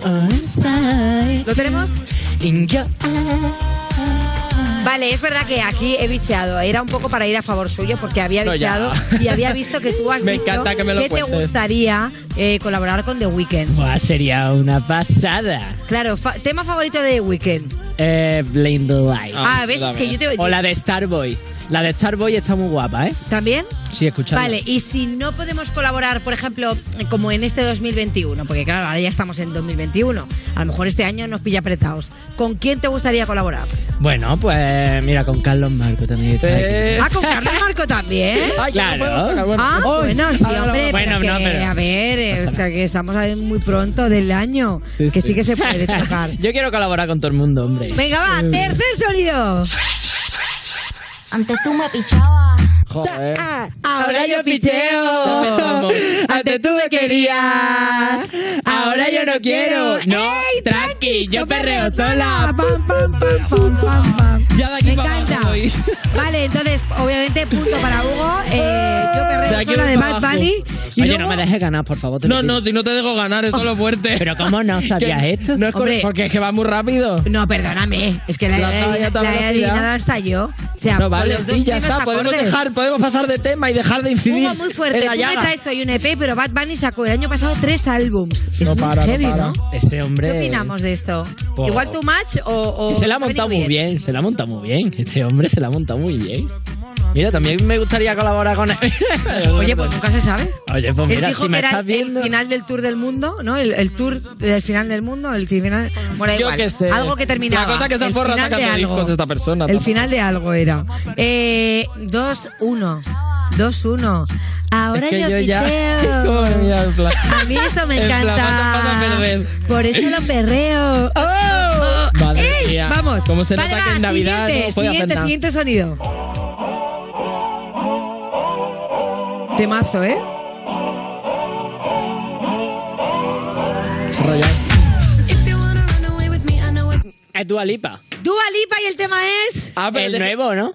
¿Lo tenemos? Vale, es verdad que aquí he bicheado. Era un poco para ir a favor suyo porque había No, bicheado y había visto que tú has (laughs) Me dicho encanta que me lo te cuentes. gustaría eh, colaborar con The Weeknd. Buah, sería una pasada. Claro, fa- tema favorito de The Weeknd. Eh, Blind Light. Ah, ves, es que yo te O la de Starboy. La de Starboy está muy guapa, ¿eh? ¿También? Sí, escuchadla. Vale, y si no podemos colaborar, por ejemplo, como en este 2021, porque claro, ahora ya estamos en 2021, a lo mejor este año nos pilla apretados, ¿con quién te gustaría colaborar? Bueno, pues mira, con Carlos Marco también está Eh. Ah, con Carlos Marco también. (laughs) Ay, que no Claro. bueno. Ah, bueno, sí, hombre, Bueno, pero que, no, pero- a ver, eh, o sea, que estamos ahí muy pronto del año, Sí, que sí. sí que se puede (laughs) tocar. Yo quiero colaborar con todo el mundo, hombre. Venga, va, tercer sonido. Antes tú me pichabas, Joder. Ahora yo picheo. Antes tú me querías. Ahora yo no quiero. No, tranqui, yo perreo sola. Pam, pam, pam, pam, pam, pam. (laughs) Ya de aquí Me para encanta. abajo. (laughs) Vale, entonces, obviamente, punto para Hugo. Eh, yo De perreo aquí sola de para Bad abajo. Bunny. Y Oye, luego- no me dejes ganar, por favor. te lo No, pido. no, si no te dejo ganar, eso es lo fuerte. Pero ¿cómo no (laughs) sabías Que esto? No es Hombre. correcto, porque es que va muy rápido. No, perdóname. Es que la, La la, talla la, está he velocidad. adivinado hasta yo. O sea, No, con vale, los dos sí, ya primeros está. Podemos, acordes. dejar, podemos pasar de tema y dejar de incidir. Hugo, muy fuerte. en la Tú me llaga. traes hoy un EP, pero Bad Bunny sacó el año pasado tres álbums. Es No muy para, no heavy, para. ¿no? Ese hombre. ¿Qué opinamos de esto? ¿Igual tu match o, o Se la ha montado muy bien, se la ha montado muy bien. Este hombre se la ha montado muy bien. Mira, también me gustaría colaborar con él. (laughs) Oye, pues nunca se sabe. Oye, pues Él mira, dijo si me que era estás el- viendo. el final del tour del mundo, ¿no? El, el tour del final del mundo, el final. Bueno, Yo qué sé. Algo que terminaba. La cosa que se el forra final de algo. esta persona. El tampoco. final de algo era. Eh, 2-1. 2-1. Ahora Es que yo, yo ya-. Como (laughs) A mí esto me encanta. Por eso lo perreo. ¡Oh! Mía. Vamos. Cómo se Vale, nota que en Navidad siguiente, no puede hacer siguiente, nada. siguiente sonido. Temazo, ¿eh? Rayado. Es Dua Lipa. Dua Lipa y el tema es. Ah, El de- nuevo, ¿no?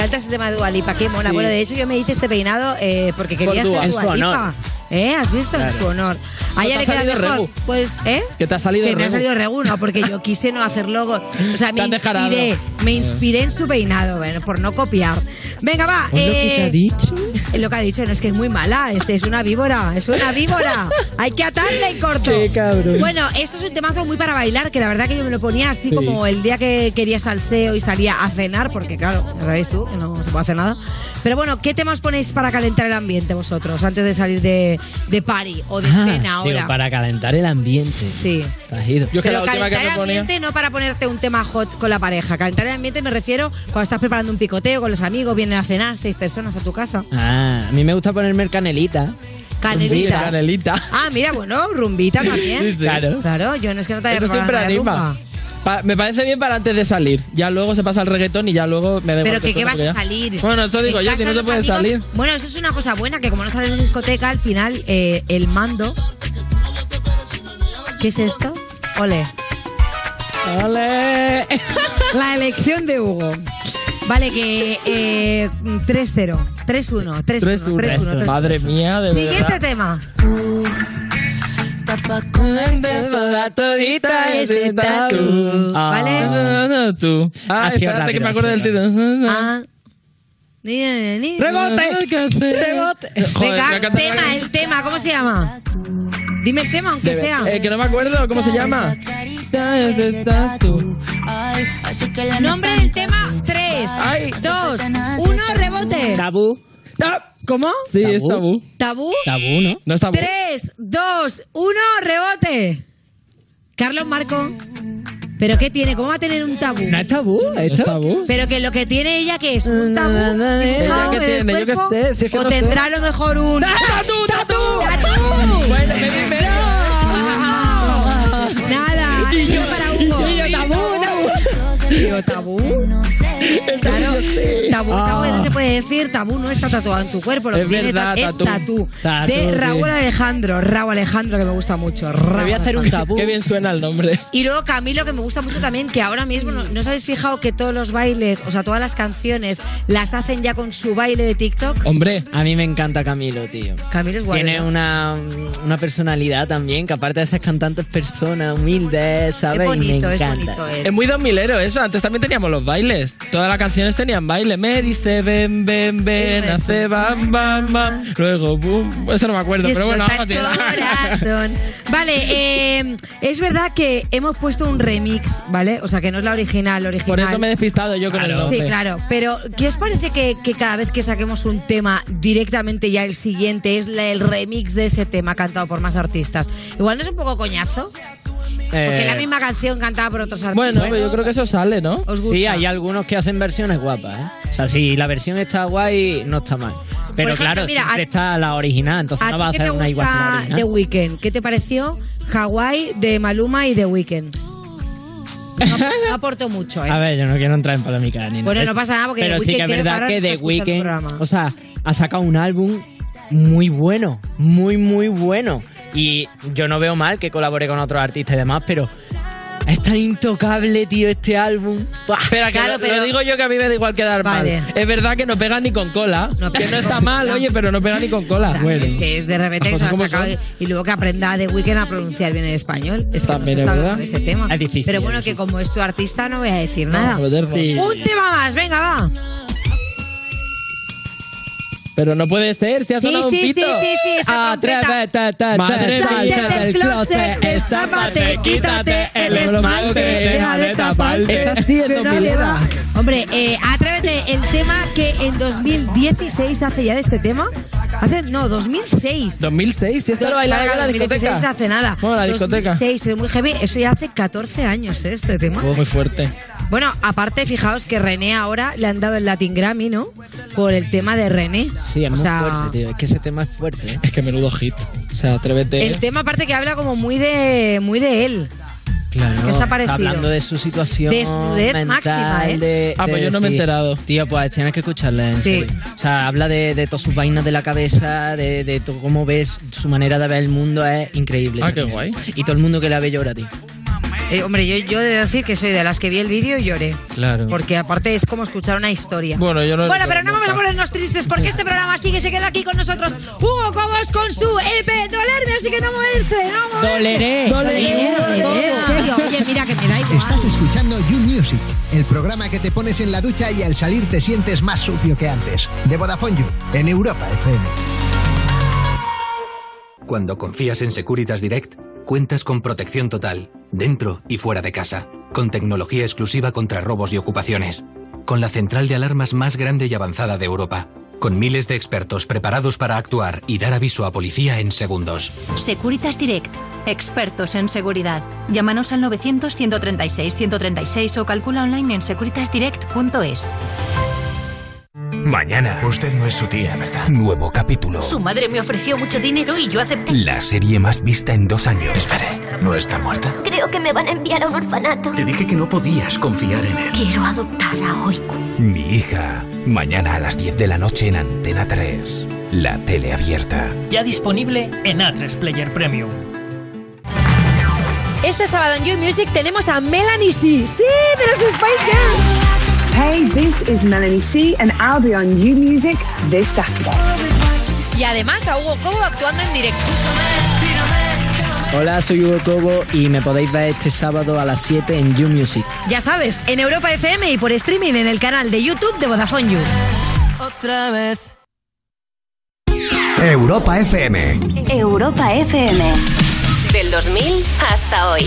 Encanta ese tema de Dua Lipa, qué mona. Sí. Bueno, de hecho yo me hice este peinado eh, porque quería ser En ¿Eh? ¿Has visto? En su honor. A ¿No ella le ha queda salido mejor. regu? Pues, ¿eh? Que te ha salido que me ha salido regu, no, porque yo quise no hacer logo. O sea, (laughs) me inspiré, me inspiré en su peinado, bueno, por no copiar. Venga, va. ¿Es lo que te ha eh, dicho? es lo que ha dicho, no es que es muy mala, este es una víbora, es una víbora. (laughs) Hay que atarla y corto. Qué cabrón. Bueno, esto es un temazo muy para bailar, que la verdad que yo me lo ponía así Sí. como el día que quería salseo y salía a cenar, porque claro, ya sabéis tú, que no se puede hacer nada. Pero bueno, ¿qué temas ponéis para calentar el ambiente vosotros antes de salir de, de party o de Ah, cena ahora? digo, para calentar el ambiente. Sí. Te has ido. Yo es que Pero la última que calentar el ponía. ambiente no para ponerte un tema hot con la pareja. Calentar el ambiente me refiero cuando estás preparando un picoteo con los amigos, vienen a cenar seis personas a tu casa. Ah, a mí me gusta ponerme el canelita. Canelita. Canelita. Ah, mira, bueno, rumbita también. Sí, sí. Claro. Claro, yo no es que no te haya Eso siempre anima. rumba. Pa- me parece bien para antes de salir. Ya luego se pasa el reggaetón y ya luego me da Pero igual que qué cosa, vas a porque ya- salir. Bueno, eso digo En yo, casa si no los se puede amigos- salir. Bueno, eso es una cosa buena, que como no sales de discoteca, al final eh, el mando. ¿Qué es esto? Ole. ¡Ole! (laughs) La elección de Hugo. Vale, que eh, 3-0, 3-1, 3-1, 3-1. 3-1. Madre mía, de Siguiente verdad. tema. La todita Ese tatu. ¿Vale? Tú. Ah, sido espérate que rápido, me acuerdo del título. Ah. Ni, ni, ni. ¡Rebote! ¡Rebote! Venga, encanta- tema, el tema, ¿cómo se llama? Dime el tema, aunque De- sea. eh, que no me acuerdo cómo se llama. Nombre del tema, 3, Ay. 2, 1, rebote. Tabú. Ah, ¿Cómo? Sí, Tabú. es tabú. ¿Tabú? Tabú, ¿no? No es tabú. 3, 2, 1, rebote. Carlos Marco. ¿Pero qué tiene? ¿Cómo va a tener un tabú? ¿No es tabú? ¿Es ¿Esto? tabú? Pero que lo que tiene ella que es un tabú. Na, dibujado ¿Ella qué tiene? Yo qué sé, si es que o no sé. tendrá a lo mejor un ¡Tatú, tatú! ¡Tatú! Bueno, me me- me- (laughs) Nada, Y yo- yo para Hugo. y yo, tabú, tabú. Digo, tabú. Claro, (laughs) tabú es algo que no se puede decir, tabú no está tatuado en tu cuerpo, lo Es que tiene verdad, es tatú. De sí. Raúl Alejandro, Raúl Alejandro que me gusta mucho. Raúl Me voy a hacer un tabú. Qué bien suena el nombre. Y luego Camilo, que me gusta mucho también, que ahora mismo, ¿no, ¿no os habéis fijado que todos los bailes, o sea, todas las canciones, las hacen ya con su baile de TikTok? Hombre, A mí me encanta Camilo, tío. Camilo es guay. Tiene ¿no? una, una personalidad también, que aparte de ser cantantes personas humildes, ¿sabes? Es bonito, y me es encanta. bonito él. es muy dos milero eso. Antes también teníamos los bailes. Todas las canciones tenían baile. Me dice ven, ven, ven, hace bam, bam, bam. Luego, boom. Eso no me acuerdo, pero bueno, vamos a. Vale, eh, es verdad que hemos puesto un remix, ¿vale? O sea, que no es la original, original. Por eso me he despistado yo con el nombre. Sí, claro. Pero, ¿qué os parece que, que cada vez que saquemos un tema, directamente ya el siguiente es la- el remix de ese tema cantado por más artistas? Igual no es un poco coñazo. Porque Eh, la misma canción cantada por otros artistas. Bueno, pero yo creo que eso sale, ¿no? ¿Os gusta? Sí, hay algunos que hacen versiones guapas, ¿eh? O sea, si la versión está guay, no está mal. Pero ejemplo, claro, mira, siempre a- está la original, entonces ¿A no va a hacer una igual que la original. The Weeknd? ¿Qué te pareció Hawaii de Maluma y The Weeknd? No, no aportó mucho, ¿eh? A ver, yo no quiero entrar en polémica ni nada. Bueno, no pasa nada, porque Pero The sí que Weeknd es verdad que The Weeknd, o sea, ha sacado un álbum muy bueno, muy, muy bueno. Y yo no veo mal que colabore con otros artistas y demás, pero es tan intocable, tío, este álbum. Espera, que Claro, lo, pero- lo digo yo que a mí me da igual quedar Vale. mal. Es verdad que no pega ni con cola. que no está mal, oye, pero no pega ni con cola. Claro, Bueno. Es que es de repente que se lo ha sacado y, y luego que aprenda The Weeknd a pronunciar bien el español. Es que También no es verdad. de ese tema. Es difícil, Pero es bueno, que como es tu artista no voy a decir nada. joder, Sí. Un tema más, venga, va. Pero no puede ser, si ha Sí, sonado un sí, sí, pito. sí, sí, esa Atrévete, ta, Madre mía. del closet, destápate, quítate el esmalte, deja de taparte. Estás siendo. Hombre, eh, atrévete, el tema que en 2016 hace ya de este tema. Hace, no, 2006. 2006, si esto lo bailaba en la 2016 discoteca. hace nada. Bueno, la discoteca. 2006, es muy heavy. Eso ya hace 14 años, ¿eh? Este tema. Oh, muy fuerte. Bueno, aparte, fijaos que René ahora le han dado el Latin Grammy, ¿no? Por el tema de René. Sí, es O muy sea, fuerte, tío. Es que ese tema es fuerte, ¿eh? Es que menudo hit. O sea, atrévete. El tema aparte que habla como muy de muy de él. Claro. ¿Qué os ha parecido? Hablando de su situación. Desnudez mental, máxima, ¿eh? de- Ah, de pues yo no me he enterado. Tío, pues tienes que escucharle. en Sí. serio. O sea, habla de, de todas sus vainas de la cabeza, de, de to- cómo ves su manera de ver el mundo, es increíble. Ah, qué guay. Y todo el mundo que la ve llora, tío. Eh, hombre, yo, yo debo decir que soy de las que vi el vídeo y lloré. Claro. Porque aparte es como escuchar una historia. Bueno, yo no. Bueno, pero no vamos a ponernos tristes porque este programa sigue, se queda aquí con nosotros. Hugo Cobos con su EP Dolerme, así que no moverse, no moverse. Doleré. Doleré, doleré, en serio. Oye, mira que me da igual. Estás escuchando You Music, el programa que te pones en la ducha y al salir te sientes más sucio que antes. De Vodafone You, en Europa FM. Cuando confías en Securitas Direct, cuentas con protección total, dentro y fuera de casa, con tecnología exclusiva contra robos y ocupaciones, con la central de alarmas más grande y avanzada de Europa, con miles de expertos preparados para actuar y dar aviso a policía en segundos. Securitas Direct, expertos en seguridad. Llámanos al 900-136-136 o calcula online en securitasdirect.es. Mañana. Usted no es su tía, ¿verdad? Nuevo capítulo. Su madre me ofreció mucho dinero y yo acepté. La serie más vista en dos años. Espere, ¿no está muerta? Creo que me van a enviar a un orfanato. Te dije que no podías confiar en él. Quiero adoptar a Oiku. Mi hija. Mañana a las 10 de la noche en Antena 3. La tele abierta. Ya disponible en A3 Player Premium. Este sábado en You Music tenemos a Melanie C. Sí, de los Spice Girls. Hey, this is Melanie C, and I'll be on You Music this Saturday. Y además a Hugo Cobo actuando en directo. Hola, soy Hugo Cobo y me podéis ver este sábado a las 7 en You Music. Ya sabes, en Europa FM y por streaming en el canal de YouTube de Vodafone You. Otra vez. Europa FM. Europa FM. Del 2000 hasta hoy.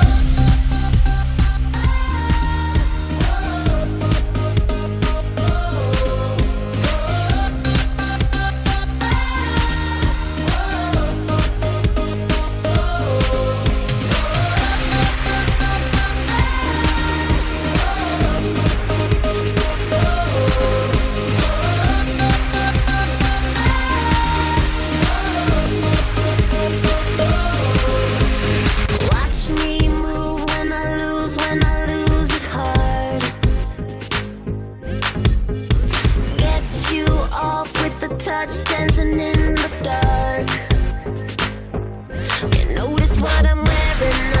are dancing in the dark. You notice what I'm wearing.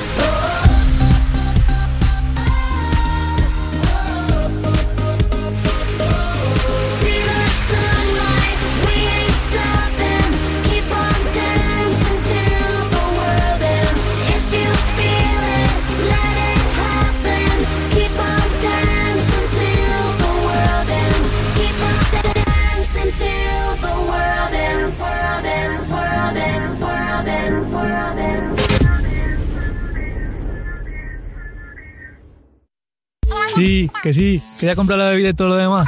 Sí, que sí, que ya he comprado la bebida y todo lo demás.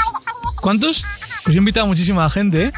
¿Cuántos? Pues he invitado a muchísima gente, ¿eh?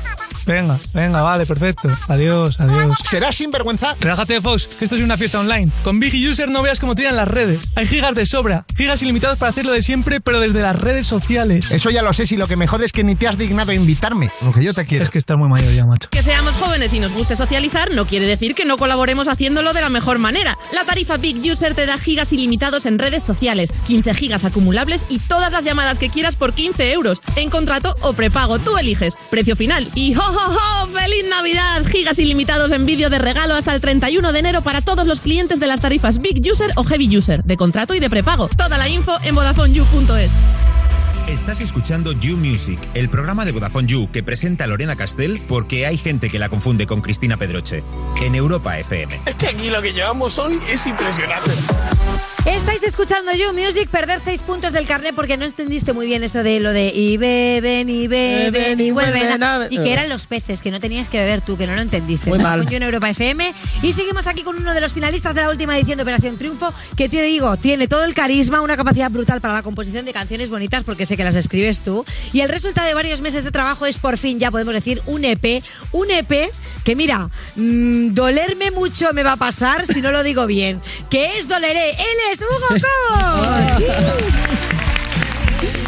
Venga, venga, vale, perfecto. Adiós, adiós. ¿Serás sinvergüenza? Relájate, Fox, que esto es una fiesta online. Con Big User no veas cómo tiran las redes. Hay gigas de sobra, gigas ilimitados para hacerlo de siempre, pero desde las redes sociales. Eso ya lo sé, si lo que me jode es que ni te has dignado a invitarme. Aunque yo te quiero. Es que estás muy mayor ya, macho. Que seamos jóvenes y nos guste socializar no quiere decir que no colaboremos haciéndolo de la mejor manera. La tarifa Big User te da gigas ilimitados en redes sociales, 15 gigas acumulables y todas las llamadas que quieras por 15 euros, en contrato o prepago. Tú eliges. Precio final. Y ¡ho, ho, (laughs) ho! ¡Feliz Navidad! Gigas ilimitados en vídeo de regalo hasta el 31 de enero para todos los clientes de las tarifas Big User o Heavy User, de contrato y de prepago. Toda la info en VodafoneYou.es. Estás escuchando You Music, el programa de Vodafone You que presenta Lorena Castell porque hay gente que la confunde con Cristina Pedroche. En Europa FM. Es que aquí lo que llevamos hoy es impresionante. Estáis escuchando You Music, perder seis puntos del carnet porque no entendiste muy bien eso de lo de y beben y beben y vuelven a... Y que eran los peces, que no tenías que beber tú, que no lo entendiste. Muy Estamos mal. con You en Europa FM y seguimos aquí con uno de los finalistas de la última edición de Operación Triunfo, que te digo, tiene todo el carisma, una capacidad brutal para la composición de canciones bonitas porque sé que las escribes tú. Y el resultado de varios meses de trabajo es por fin, ya podemos decir, un EP, un EP que mira, mm, dolerme mucho me va a pasar si no lo digo bien, que es doleré. Él es Hugo Cobo.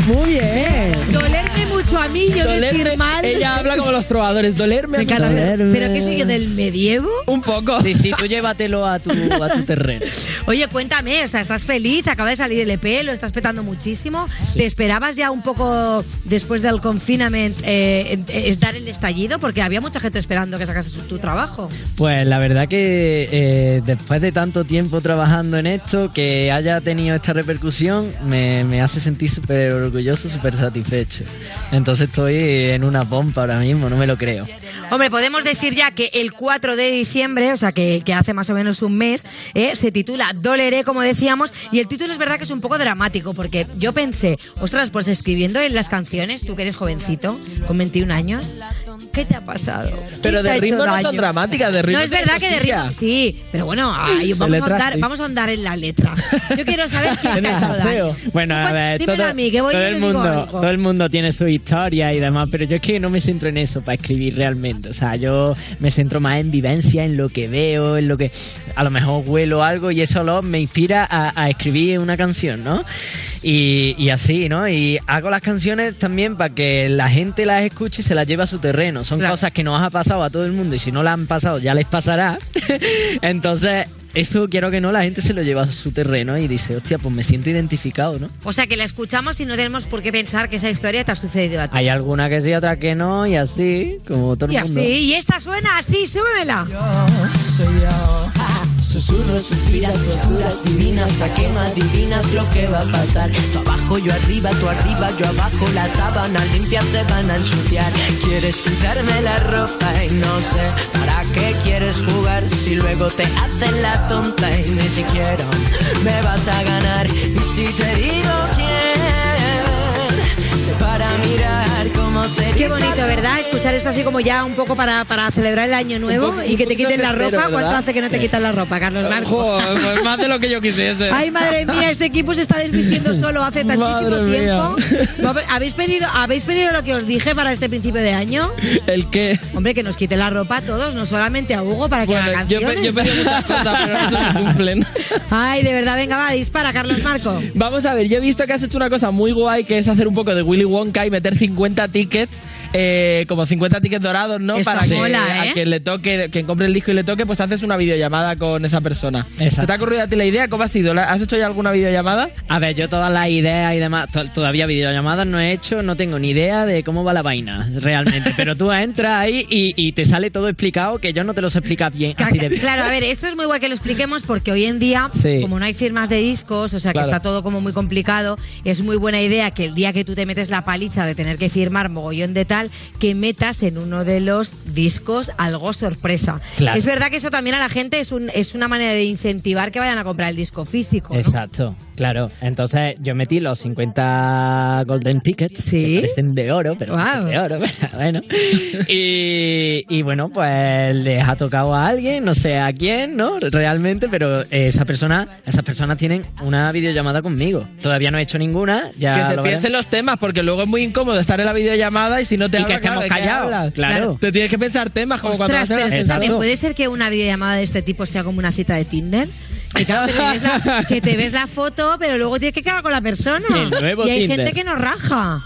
(laughs) Muy bien. Dolerme mucho a mí, yo Dolerme- decir mal. Ella habla como los trovadores. Dolerme. Me encanta. Dolerme. ¿Pero qué soy yo del medievo? Un poco. Sí, sí, tú llévatelo a tu, a tu terreno. Oye, cuéntame, o sea, estás feliz, acaba de salir el EP, lo estás petando muchísimo. ¿Te esperabas ya un poco después del confinamiento eh, eh, dar el estallido? Porque había mucha gente esperando que sacases tu, tu trabajo. Pues la verdad que eh, después de tanto tiempo trabajando en esto, que haya tenido esta repercusión, me, me hace sentir súper orgulloso, súper satisfecho. Entonces estoy en una pompa ahora mismo, no me lo creo. Hombre, podemos decir ya que el 4 de diciembre, o sea, que, que hace más o menos un mes, eh, se titula Doleré, como decíamos, y el título es verdad que es un poco dramático, porque yo pensé, ostras, pues escribiendo en las canciones, tú que eres jovencito, con 21 años, ¿qué te ha pasado? ¿Quién Pero de ritmo no son dramáticas, de ritmo No, es verdad que de ritmo sí, pero bueno, ay, (laughs) vamos, a sí. vamos a ahondar en la letra. Yo quiero saber quién te ha (laughs) hecho daño. Bueno, a ver, dímelo todo, a mí, que voy todo el mundo, todo el mundo tiene su historia y demás, pero yo es que no me centro en eso para escribir realmente. O sea, yo me centro más en vivencia, en lo que veo, en lo que a lo mejor huelo algo y eso lo, me inspira a, a escribir una canción, ¿no? Y, y así, ¿no? Y hago las canciones también para que la gente las escuche y se las lleve a su terreno. Son cosas que nos ha pasado a todo el mundo y si no las han pasado ya les pasará. (laughs) Entonces, eso quiero que no, la gente se lo lleva a su terreno y dice, hostia, pues me siento identificado, ¿no? O sea, que la escuchamos y no tenemos por qué pensar que esa historia te ha sucedido a ti. Hay alguna que sí, otra que no, y así, como todo el Y mundo. así, y esta suena así, súbemela. Soy yo. (laughs) Susurros, suspiras, posturas divinas, a qué me adivinas lo que va a pasar. Tú abajo, yo arriba, tú arriba, yo abajo, las sábanas limpias se van a ensuciar. Quieres quitarme la ropa y no sé para qué quieres jugar si luego te hacen la tonta y ni siquiera me vas a ganar. Y si te digo quién, para mirar cómo se Qué bonito, ¿verdad? Escuchar esto así como ya un poco para, para celebrar el año nuevo poco- y que te quiten la ropa. ¿Cuánto ¿verdad? hace que no te quitan la ropa, Carlos Marcos? Joder, pues más de lo que yo quisiese. (laughs) Ay, madre mía, este equipo se está desvistiendo (laughs) solo hace tantísimo Madre tiempo. ¿Habéis pedido, ¿Habéis pedido lo que os dije para este principio de año? ¿El qué? Hombre, que nos quite la ropa a todos, no solamente a Hugo para que Bueno, haga yo, canciones. pe- yo pedí muchas cosas, pero no se me (laughs) cumplen. Ay, de verdad, venga, va, dispara, Carlos Marco. Vamos a ver, yo he visto que has hecho una cosa muy guay que es hacer un poco de Willy Wonka y meter 50 tickets eh, como 50 tickets dorados, ¿no? Eso Para que mola, ¿eh? a quien le toque, quien compre el disco y le toque, pues haces una videollamada con esa persona. ¿Se te ha ocurrido a ti la idea? ¿Cómo ha sido? ¿La- ¿Has hecho ya alguna videollamada? A ver, yo todas las ideas y demás, to- todavía videollamadas no he hecho, no tengo ni idea de cómo va la vaina realmente. Pero tú entras ahí y, y te sale todo explicado que yo no te lo sé explicar bien. Así de bien. Claro, a ver, esto es muy guay que lo expliquemos porque hoy en día, Sí. como no hay firmas de discos, o sea que Claro. está todo como muy complicado, es muy buena idea que el día que tú te metes la paliza de tener que firmar mogollón de tal, que metas en uno de los discos algo sorpresa. Claro. Es verdad que eso también a la gente es, un, es una manera de incentivar que vayan a comprar el disco físico. ¿no? Exacto, claro. Entonces yo metí los 50 golden tickets, que parecen de oro, pero de oro, (laughs) pero bueno. Y, y bueno, pues les ha tocado a alguien, no sé a quién, ¿no? Realmente, pero esa persona, esas personas tienen una videollamada conmigo. Todavía no he hecho ninguna, ya que se lo piensen los temas, porque luego es muy incómodo estar en la videollamada y si no te Y habla, que estemos claro, claro. Te tienes que pensar temas como cuando vas a la escúchame, ¿puede ser que una videollamada de este tipo sea como una cita de Tinder? Que, claro, que, te ves la, que te ves la foto, pero luego tienes que quedar con la persona. Y hay Tinder. gente que nos raja.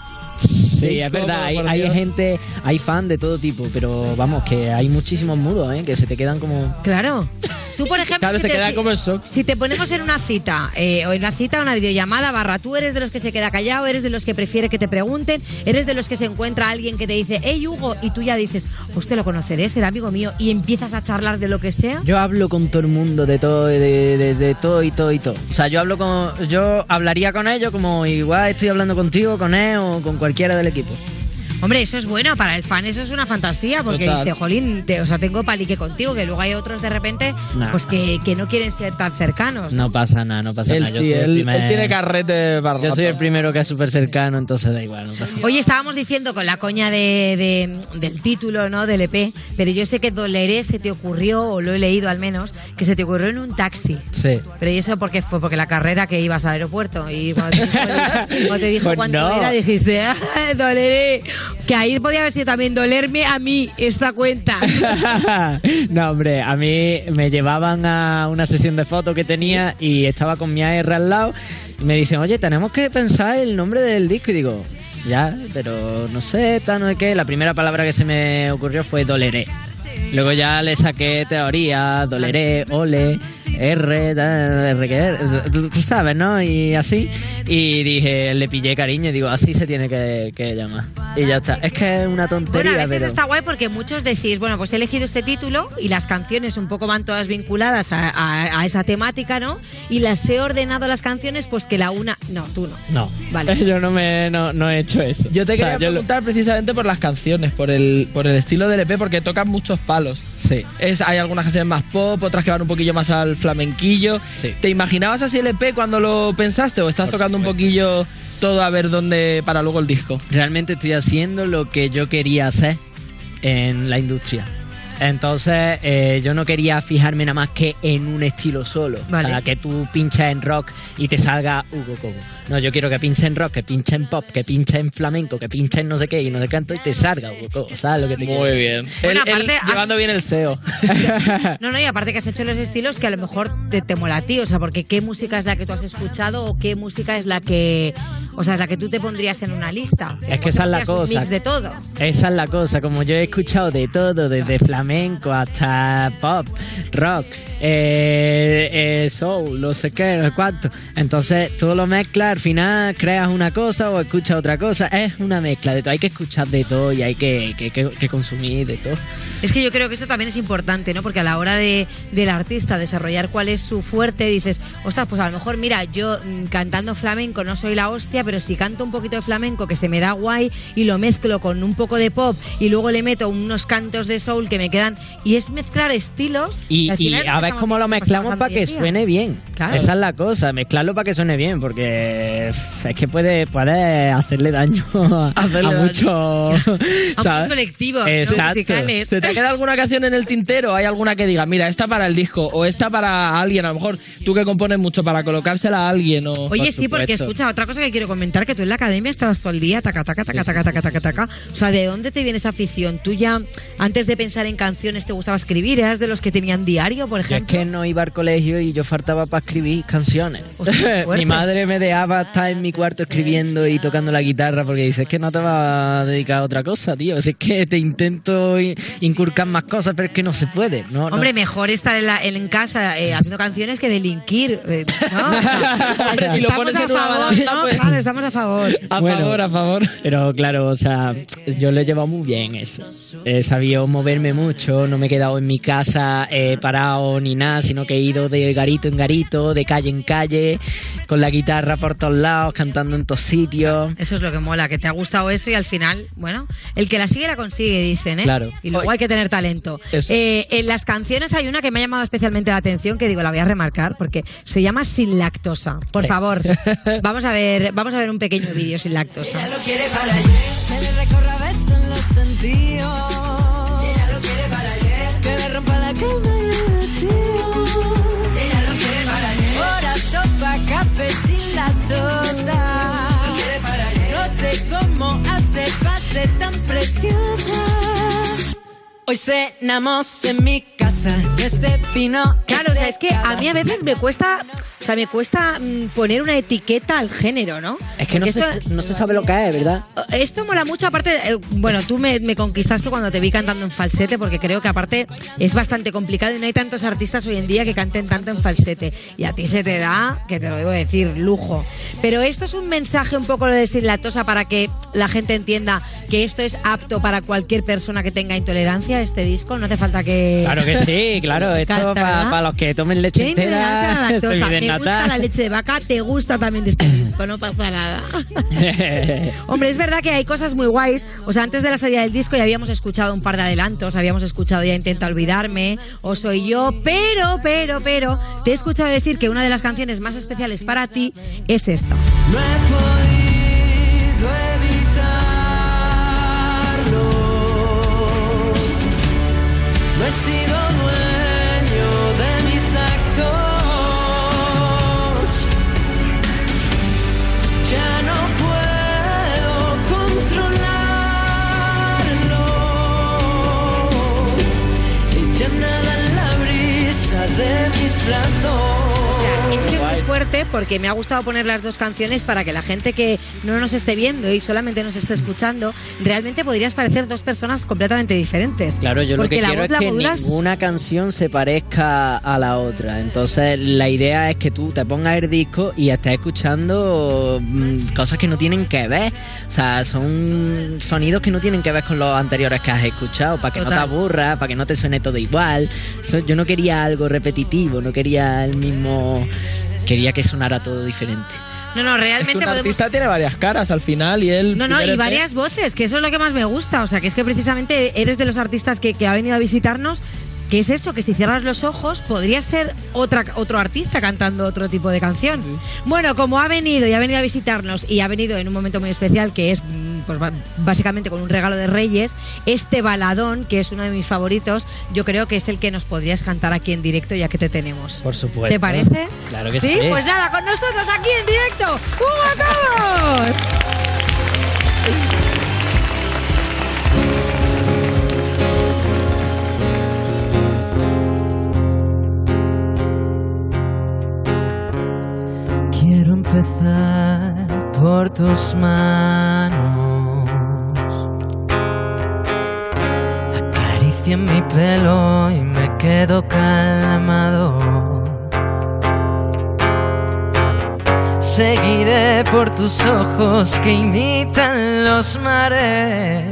Sí, es verdad, hay, hay gente, hay fan de todo tipo, pero vamos, que hay muchísimos mudos, ¿eh? Que se te quedan como... Claro. Tú, por ejemplo, Claro, si, se te, queda si- como en shock. si te ponemos en una cita, eh, o en una cita, una videollamada, barra, tú eres de los que se queda callado, eres de los que prefiere que te pregunten, eres de los que se encuentra alguien que te dice, hey Hugo, y tú ya dices, pues te lo conoceré, será amigo mío, y empiezas a charlar de lo que sea. Yo hablo con todo el mundo de todo, de, de- de todo y todo y todo. O sea, yo hablo con, yo hablaría con ellos como igual estoy hablando contigo, con él o con cualquiera del equipo. Hombre, eso es bueno, para el fan eso es una fantasía, porque Total. dice, jolín, te- o sea, tengo palique contigo, que luego hay otros de repente, Nah. pues que, que no quieren ser tan cercanos. No pasa nada, no pasa nada. Yo sí, soy el él- primer- él tiene carrete para Yo soy el primero que es súper cercano, entonces da igual, no pasa nada. Oye, estábamos diciendo con la coña de, de- del título, ¿no? Del EP, pero yo sé que Doleré se te ocurrió, o lo he leído al menos, que se te ocurrió en un taxi. Sí. Pero ¿y eso por qué fue? Porque la carrera que ibas al aeropuerto y cuando te dijo, (laughs) cuando te dijo Pues cuánto no. era, dijiste, "Ah, doleré. Que ahí podía haber sido también dolerme a mí esta cuenta. (laughs) no, hombre, a mí me llevaban a una sesión de fotos que tenía y estaba con mi AR al lado y me dicen, oye, tenemos que pensar el nombre del disco y digo, ya, pero no sé, tal, no sé qué. La primera palabra que se me ocurrió fue doleré. Luego ya le saqué teoría, doleré, ole, R, R, que R, tú, tú sabes, ¿no? Y así. Y dije, le pillé cariño y digo, así se tiene que, que llamar. Y ya está. Es que es una tontería, Bueno, a veces pero... está guay porque muchos decís, bueno, pues he elegido este título y las canciones un poco van todas vinculadas a, a- a esa temática, ¿no? Y las he ordenado las canciones, pues que la una. No, tú no. No, Vale. (laughs) yo no me no, no he hecho eso. Yo te O sea, quería yo lo- preguntar precisamente por las canciones, por el, por el estilo del EP, porque tocan muchos palos. Sí. Es, hay algunas canciones más pop, otras que van un poquillo más al flamenquillo. Sí. ¿Te imaginabas así el EP cuando lo pensaste o estás tocando un poquillo todo a ver dónde para luego el disco? Realmente estoy haciendo lo que yo quería hacer en la industria. Entonces, eh, yo no quería fijarme nada más que en un estilo solo. Vale. Para que tú pinches en rock y te salga Hugo Cobo. No, yo quiero que pinche en rock, que pinche en pop, que pinche en flamenco, que pinche en no sé qué y no sé cuánto y te salga Hugo Cobo. ¿Sabes lo que te quiero Muy decir? bien. Bueno, Él- él aparte, has- llevando bien el SEO. (laughs) No, no, y aparte que has hecho los estilos que a lo mejor te, te mola a ti, o sea, porque qué música es la que tú has escuchado o qué música es la que, o sea, es la que tú te pondrías en una lista. Es que esa es la Pondrías un cosa. mix de todo. Esa es la cosa, como yo he escuchado de todo, desde flamenco hasta pop, rock, eh, eh, soul, no sé qué, no sé cuánto. Entonces tú lo mezclas, al final creas una cosa o escuchas otra cosa. Es una mezcla de todo. Hay que escuchar de todo y hay que, que, consumir de todo. Es que yo creo que eso también es importante, ¿no? Porque a la hora de, del artista desarrollar cuál es su fuerte, dices, ostras, pues a lo mejor, mira, yo mm, cantando flamenco no soy la hostia, pero si canto un poquito de flamenco que se me da guay y lo mezclo con un poco de pop y luego le meto unos cantos de soul que me quedan. Y es mezclar estilos. Y, a ver cómo lo mezclamos para que suene bien. Claro. Esa es la cosa, mezclarlo para que suene bien, porque es que puede, puede hacerle daño (laughs) a, Hacerle a daño. muchos (laughs) muchos colectivos musicales. ¿Se te queda alguna canción en el tintero? ¿Hay alguna que diga, mira, esta para el disco o esta para alguien? A lo mejor tú que compones mucho para colocársela a alguien o... Oye, Por sí, porque escucha, otra cosa que quiero comentar, que tú en la academia estabas todo el día, taca, taca, taca, taca, taca, taca, taca. O sea, ¿de dónde te viene esa afición? Tú ya, antes de pensar en canciones te gustaba escribir? ¿Eras de los que tenían diario, por Yo es ejemplo? que no iba al colegio y yo faltaba para escribir canciones. (laughs) mi madre me dejaba estar en mi cuarto escribiendo y tocando la guitarra porque dice, es que no te vas a dedicar a otra cosa, tío. Es que te intento inculcar más cosas, pero es que no se puede. No, no. Hombre, mejor estar en, la- en casa eh, haciendo canciones que delinquir. eh, ¿no? (laughs) Hombre, si lo estamos pones a favor, pues- Claro, estamos a favor. Bueno, favor. Pero claro, o sea, yo lo he llevado muy bien eso. He sabido moverme mucho, no me he quedado en mi casa eh, parado ni nada, sino que he ido de garito en garito, de calle en calle, con la guitarra por todos lados, cantando en todos sitios. Eso es lo que mola, que te ha gustado eso y al final, bueno, el que la sigue la consigue, dicen, ¿eh? Claro. Y luego hay que tener talento. Eh, en las canciones hay una que me ha llamado especialmente la atención, que digo, la voy a remarcar, porque se llama Sin Lactosa. Por Sí. favor, (laughs) vamos a ver, vamos a ver un pequeño vídeo sin lactosa. quiere para ayer. Que le recorra besos en los sentidos. Que le rompa la calma y el vacío. Ella lo quiere para ayer. Hora, sopa, café sin lactosa. Lo quiere para ayer. No sé cómo hace pase tan preciosa. Hoy cenamos en mi casa. Este vino. Claro, o sea, es que a mí a veces me cuesta, o sea, me cuesta mm, poner una etiqueta al género, ¿no? Es que no Porque se, esto- no se sabe lo que es, ¿verdad? Esto mola mucho, aparte, eh, bueno, tú me, me conquistaste cuando te vi cantando en falsete, porque creo que aparte es bastante complicado y no hay tantos artistas hoy en día que canten tanto en falsete. Y a ti se te da, que te lo debo decir, lujo. Pero esto es un mensaje un poco lo de sin lactosa para que la gente entienda que esto es apto para cualquier persona que tenga intolerancia, este disco. No hace falta que... Claro que sí, (laughs) claro. Esto para los que tomen leche la entera. (laughs) lactosa. Me gusta la leche de vaca, te gusta también de este disco, no pasa nada. (laughs) Hombre, es verdad que hay cosas muy guays. O sea, antes de la salida del disco ya habíamos escuchado un par de adelantos, habíamos escuchado ya Intenta Olvidarme, o Soy Yo, pero, pero, pero, te he escuchado decir que una de las canciones más especiales para ti es esta. No sido dueño de mis actos. Ya no puedo controlarlo. Y ya nada en la brisa de mis brazos. Que porque me ha gustado poner las dos canciones para que la gente que no nos esté viendo y solamente nos esté escuchando, realmente podrías parecer dos personas completamente diferentes. Claro, yo lo Porque que la quiero voz es que modulas- ninguna canción se parezca a la otra. Entonces, la idea es que tú te pongas el disco y estés escuchando mm, cosas que no tienen que ver. O sea, son sonidos que no tienen que ver con los anteriores que has escuchado, para que no te aburras, para que no te suene todo igual. Yo no quería algo repetitivo, no quería el mismo. Quería que sonara todo diferente. No, no, Es que realmente un podemos... artista tiene varias caras al final y él. No, no, y EP, varias voces, que eso es lo que más me gusta. O sea, que es que precisamente eres de los artistas que, que ha venido a visitarnos. Que es eso, que si cierras los ojos podría ser otra, otro artista cantando otro tipo de canción. Bueno, como ha venido y ha venido a visitarnos y ha venido en un momento muy especial que es pues básicamente con un regalo de Reyes, este baladón, que es uno de mis favoritos, yo creo que es el que nos podrías cantar aquí en directo ya que te tenemos. Por supuesto. ¿Te parece? Claro que sí. Pues nada, con nosotros aquí en directo, Hugo Cabos. Quiero empezar por tus manos. Acarician mi pelo y me quedo calmado. Seguiré por tus ojos que imitan los mares.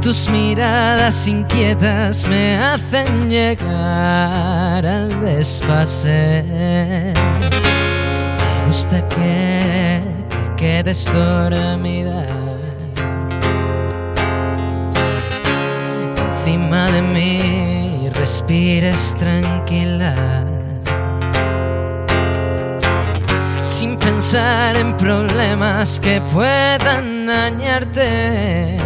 Tus miradas inquietas me hacen llegar al desfase. Me gusta que te quedes dormida encima de mí y respires tranquila. Sin pensar en problemas que puedan dañarte.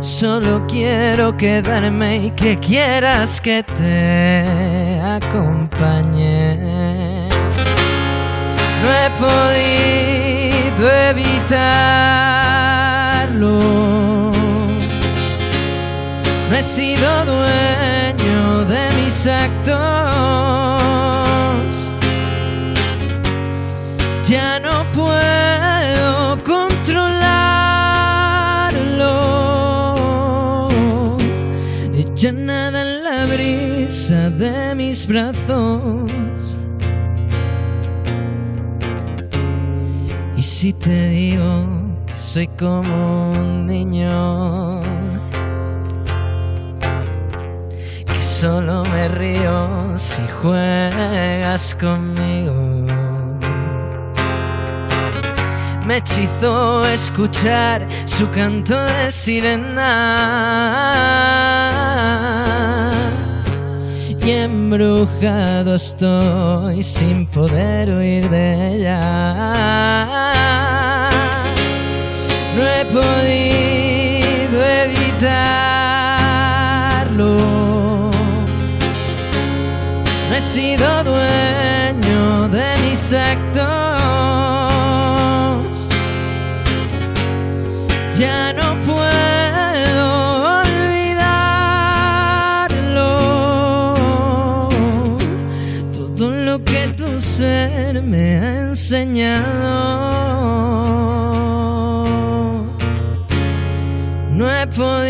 Solo quiero quedarme y que quieras que te acompañe. No he podido evitarlo. He sido dueño de mis actos. Ya no puedo controlarlo. Ya nada en la brisa de mis brazos. Y si te digo que soy como un niño, solo me río si juegas conmigo. Me hechizó escuchar su canto de sirena. Y embrujado estoy sin poder huir de ella. No he podido evitarlo. Sido dueño de mis actos. Ya no puedo olvidarlo. Todo lo que tu ser me ha enseñado. No he podido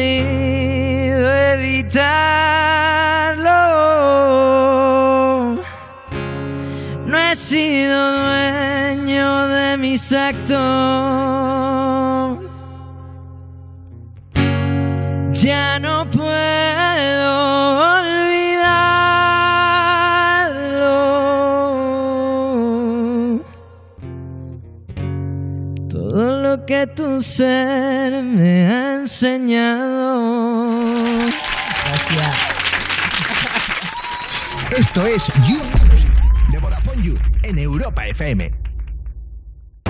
actos. Ya no puedo olvidarlo. Todo lo que tu ser me ha enseñado. Gracias. Esto es You de Vodafone You en Europa FM.